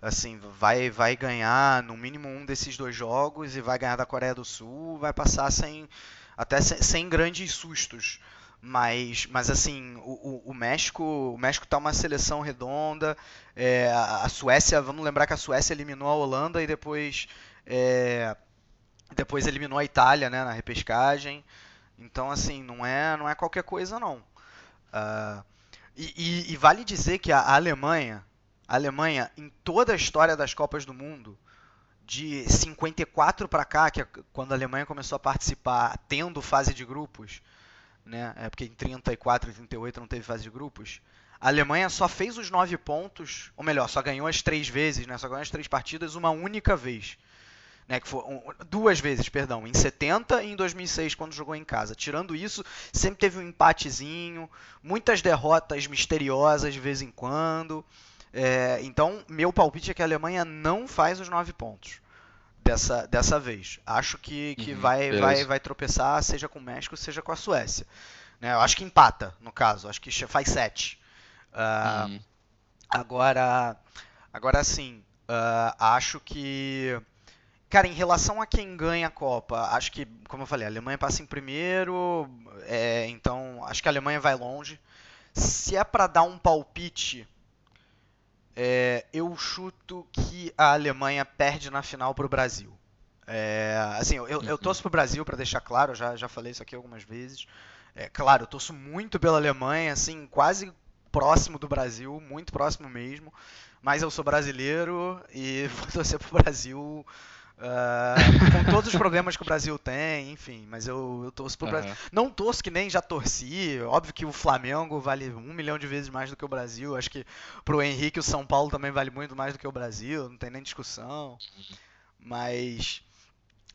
Assim, vai, vai ganhar no mínimo um desses dois jogos e vai ganhar da Coreia do Sul, vai passar sem até sem, sem grandes sustos. Mas, mas assim, o, o, o, México o México tá uma seleção redonda. É, a, Suécia, vamos lembrar que a Suécia eliminou a Holanda e depois é, depois eliminou a Itália, né, na repescagem. Então, assim, não é não é qualquer coisa não. Uh, e, e, e, vale dizer que a Alemanha, a Alemanha, em toda a história das Copas do Mundo, de 54 para cá, que é quando a Alemanha começou a participar tendo fase de grupos, né? É porque em 34 e 38 não teve fase de grupos. A Alemanha só fez os nove pontos, ou melhor, só ganhou as três vezes, né? Só ganhou as três partidas uma única vez né, que foi um, duas vezes, perdão, em 70 e em 2006 quando jogou em casa. Tirando isso, sempre teve um empatezinho, muitas derrotas misteriosas de vez em quando. É, então, meu palpite é que a Alemanha não faz os nove pontos dessa, dessa vez. Acho que, que uhum, vai, vai, vai tropeçar, seja com o México, seja com a Suécia. Né, eu acho que empata, no caso. Acho que faz sete. Uh, uhum. Agora, agora sim, uh, acho que Cara, em relação a quem ganha a Copa, acho que, como eu falei, a Alemanha passa em primeiro, é, então acho que a Alemanha vai longe. Se é para dar um palpite, é, eu chuto que a Alemanha perde na final para o Brasil. É, assim, eu, eu uhum. torço para o Brasil, para deixar claro, já, já falei isso aqui algumas vezes. É, claro, eu torço muito pela Alemanha, assim, quase próximo do Brasil, muito próximo mesmo. Mas eu sou brasileiro e [LAUGHS] vou torcer para o Brasil Uh, com todos os problemas que o Brasil tem, enfim, mas eu, eu torço pro uhum. Brasil. Não torço que nem já torci. Óbvio que o Flamengo vale um milhão de vezes mais do que o Brasil. Acho que pro Henrique o São Paulo também vale muito mais do que o Brasil, não tem nem discussão. Mas.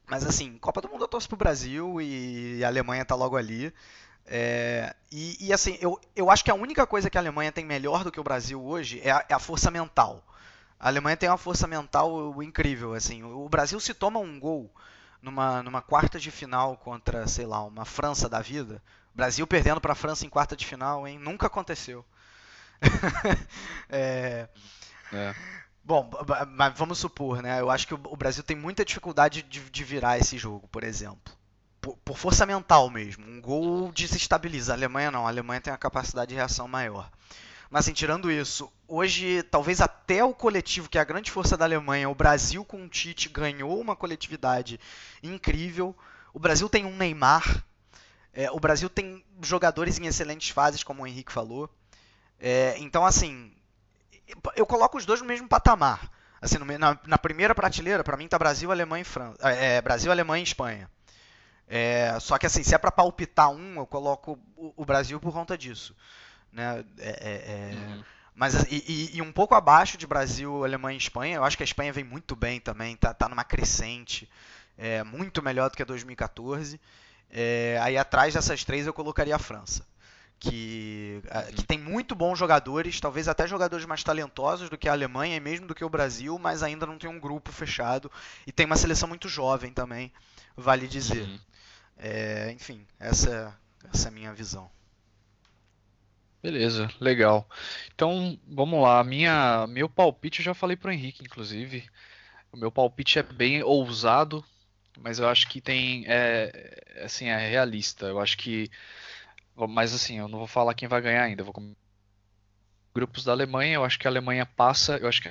Mas assim, Copa do Mundo eu torço pro Brasil e a Alemanha tá logo ali. É, e, e, assim, eu, eu acho que a única coisa que a Alemanha tem melhor do que o Brasil hoje é a, é a força mental. A Alemanha tem uma força mental incrível, assim. O Brasil se toma um gol numa, numa quarta de final contra, sei lá, uma França da vida. Brasil perdendo para a França em quarta de final, hein? Nunca aconteceu. [LAUGHS] é... É. Bom, mas vamos supor, né? Eu acho que o Brasil tem muita dificuldade de, de virar esse jogo, por exemplo. Por, por, força mental mesmo. Um gol desestabiliza. A Alemanha não. A Alemanha tem uma capacidade de reação maior. Mas assim, tirando isso, hoje talvez até o coletivo, que é a grande força da Alemanha, o Brasil com o Tite ganhou uma coletividade incrível. O Brasil tem um Neymar. É, o Brasil tem jogadores em excelentes fases, como o Henrique falou. É, então, assim, eu coloco os dois no mesmo patamar. Assim, na, na, primeira prateleira, para mim tá Brasil, Alemanha e França. É, Brasil, Alemanha e Espanha. É, só que assim, se é para palpitar um, eu coloco o, o, Brasil por conta disso. Né? É, é, é uhum. Mas e, e, um pouco abaixo de Brasil, Alemanha e Espanha, eu acho que a Espanha vem muito bem também, tá, tá numa crescente, é, muito melhor do que a 2014. É, aí atrás dessas três eu colocaria a França, que, uhum. que tem muito bons jogadores, talvez até jogadores mais talentosos do que a Alemanha e mesmo do que o Brasil, mas ainda não tem um grupo fechado e tem uma seleção muito jovem também, vale dizer. Uhum. É, enfim, essa, essa é a minha visão. Beleza, legal. Então, vamos lá. Minha, meu palpite eu já falei pro Henrique, inclusive. O meu palpite é bem ousado, mas eu acho que tem, é, assim, é realista. Eu acho que, mas assim, eu não vou falar quem vai ganhar ainda. Eu vou grupos da Alemanha. Eu acho que a Alemanha passa. Eu acho que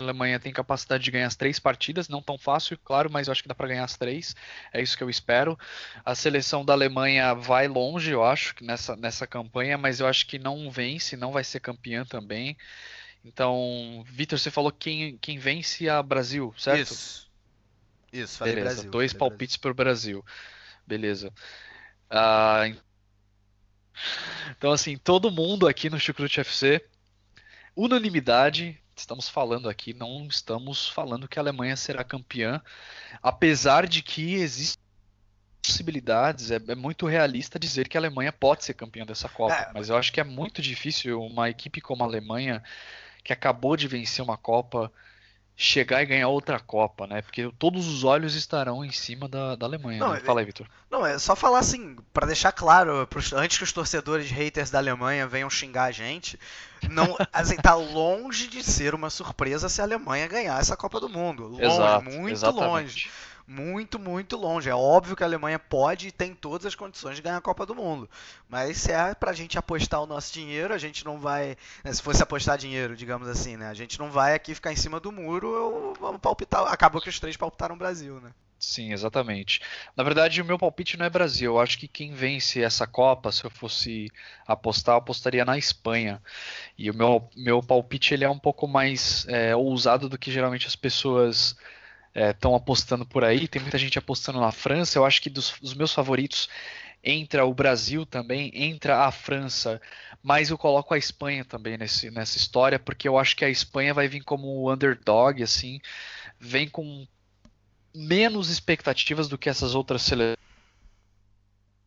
a Alemanha tem capacidade de ganhar as três partidas, não tão fácil, claro, mas eu acho que dá para ganhar as três. É isso que eu espero. A seleção da Alemanha vai longe, eu acho, nessa, nessa campanha, mas eu acho que não vence, não vai ser campeã também. Então, Vitor, você falou quem, quem vence a Brasil, certo? Isso. Isso, falei Beleza, Brasil. Dois falei palpites para o Brasil. Beleza. Uh, então, assim, todo mundo aqui no Chucrute FC, unanimidade, estamos falando aqui, não estamos falando que a Alemanha será campeã, apesar de que existem possibilidades, é, é, muito realista dizer que a Alemanha pode ser campeã dessa Copa, é, mas eu acho que é muito difícil uma equipe como a Alemanha, que acabou de vencer uma Copa, chegar e ganhar outra Copa, né? Porque todos os olhos estarão em cima da, da Alemanha. Não, né? Fala aí, Vitor. Não, é só falar assim, para deixar claro, antes que os torcedores haters da Alemanha venham xingar a gente, não, [LAUGHS] assim, tá longe de ser uma surpresa se a Alemanha ganhar essa Copa do Mundo. Longe, Exato, muito exatamente. longe muito, muito longe. É óbvio que a Alemanha pode e tem todas as condições de ganhar a Copa do Mundo. Mas se é pra gente apostar o nosso dinheiro, a gente não vai. Né, se fosse apostar dinheiro, digamos assim, né? A gente não vai aqui ficar em cima do muro, vamos palpitar. Acabou que os três palpitaram o Brasil, né? Sim, exatamente. Na verdade, o meu palpite não é Brasil. Eu acho que quem vence essa Copa, se eu fosse apostar, eu apostaria na Espanha. E o meu, meu palpite ele é um pouco mais é, ousado do que geralmente as pessoas estão é, apostando por aí. Tem muita gente apostando na França. Eu acho que dos, dos, meus favoritos entra o Brasil também, entra a França, mas eu coloco a Espanha também nesse, nessa história, porque eu acho que a Espanha vai vir como underdog, assim, vem com menos expectativas do que essas outras seleções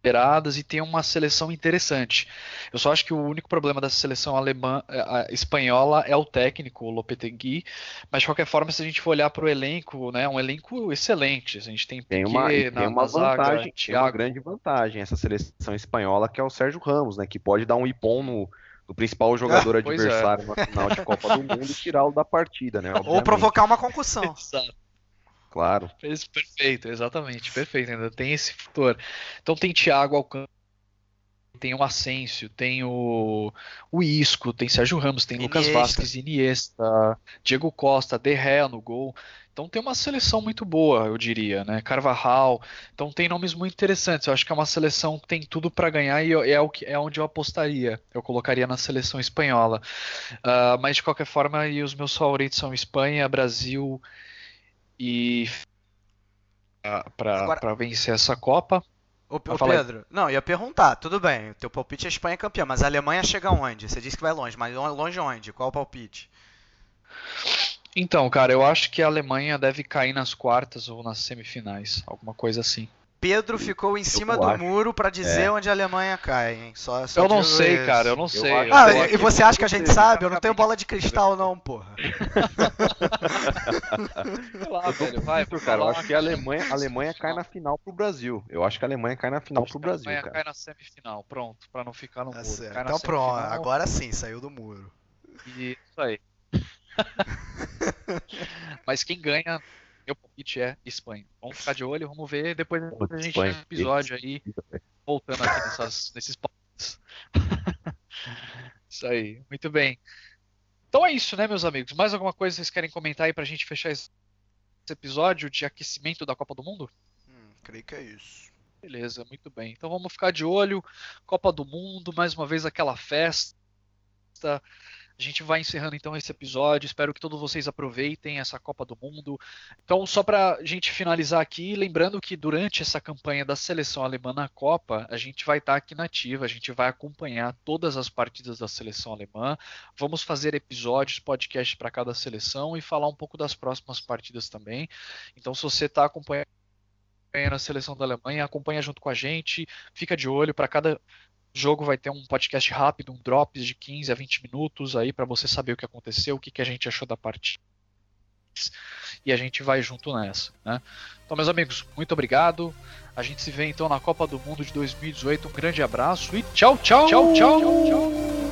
esperadas e tem uma seleção interessante. Eu só acho que o único problema dessa seleção alemã, é, espanhola é o técnico, o Lopetegui, mas de qualquer forma, se a gente for olhar para o elenco, né, é um elenco excelente. A gente tem tem uma, tem na, uma na vantagem, zaga, tem uma grande vantagem essa seleção espanhola que é o Sérgio Ramos, né, que pode dar um ipom no, no principal [LAUGHS] jogador ah, adversário é. na final de Copa do Mundo e tirá-lo da partida, né? Obviamente. Ou provocar uma concussão. [LAUGHS] Exato. Claro. Perfeito, exatamente, perfeito. Ainda tem esse fator. Então tem Thiago Alcântara, tem o Asensio, tem o, o Isco, tem Sérgio Ramos, tem Iniesta. Lucas Vasquez, Iniesta, Diego Costa, De Gea no gol. Então tem uma seleção muito boa, eu diria, né? Carvajal. Então tem nomes muito interessantes. Eu acho que é uma seleção que tem tudo para ganhar e é o que é onde eu apostaria. Eu colocaria na seleção espanhola. Uh, mas de qualquer forma, e os meus favoritos são Espanha, Brasil e para vencer essa Copa. Ô, ô Pedro, não, ia perguntar, tudo bem, o teu palpite é Espanha campeã, mas a Alemanha chega onde? Você disse que vai longe, mas longe onde? Qual o palpite? Então, cara, eu acho que a Alemanha deve cair nas quartas ou nas semifinais, alguma coisa assim. Pedro ficou em cima do muro para dizer é. onde a Alemanha cai, hein? Só, só eu não sei, isso. cara, eu não sei. Eu ah, e você acha que a gente [LAUGHS] sabe? Eu não tenho bola de cristal, não, porra. [LAUGHS] lá, velho, vai, cara, eu acho que a Alemanha, a Alemanha cai na final pro Brasil. Eu acho que a Alemanha cai na final pro Brasil, cara. A Alemanha cai na semifinal, pronto, para não ficar no tá muro. Então pronto, agora sim, saiu do muro. Isso aí. [LAUGHS] Mas quem ganha meu palpite é Espanha. Vamos ficar de olho, vamos ver depois a gente tem um episódio aí, voltando aqui nessas, [LAUGHS] nesses palpites. Isso aí, muito bem. Então é isso, né, meus amigos? Mais alguma coisa vocês querem comentar aí pra gente fechar esse episódio de aquecimento da Copa do Mundo? Hum, creio que é isso. Beleza, muito bem. Então vamos ficar de olho. Copa do Mundo, mais uma vez aquela festa. A gente vai encerrando então esse episódio. Espero que todos vocês aproveitem essa Copa do Mundo. Então, só para a gente finalizar aqui, lembrando que durante essa campanha da seleção alemã na Copa, a gente vai estar aqui na ativa, a gente vai acompanhar todas as partidas da seleção alemã. Vamos fazer episódios, podcasts para cada seleção e falar um pouco das próximas partidas também. Então, se você está acompanhando a seleção da Alemanha, acompanha junto com a gente, fica de olho para cada jogo vai ter um podcast rápido, um drops de 15 a 20 minutos aí para você saber o que aconteceu, o que, que a gente achou da partida. E a gente vai junto nessa, né? Então, meus amigos, muito obrigado. A gente se vê então na Copa do Mundo de 2018. Um grande abraço e tchau, tchau, tchau, tchau. tchau.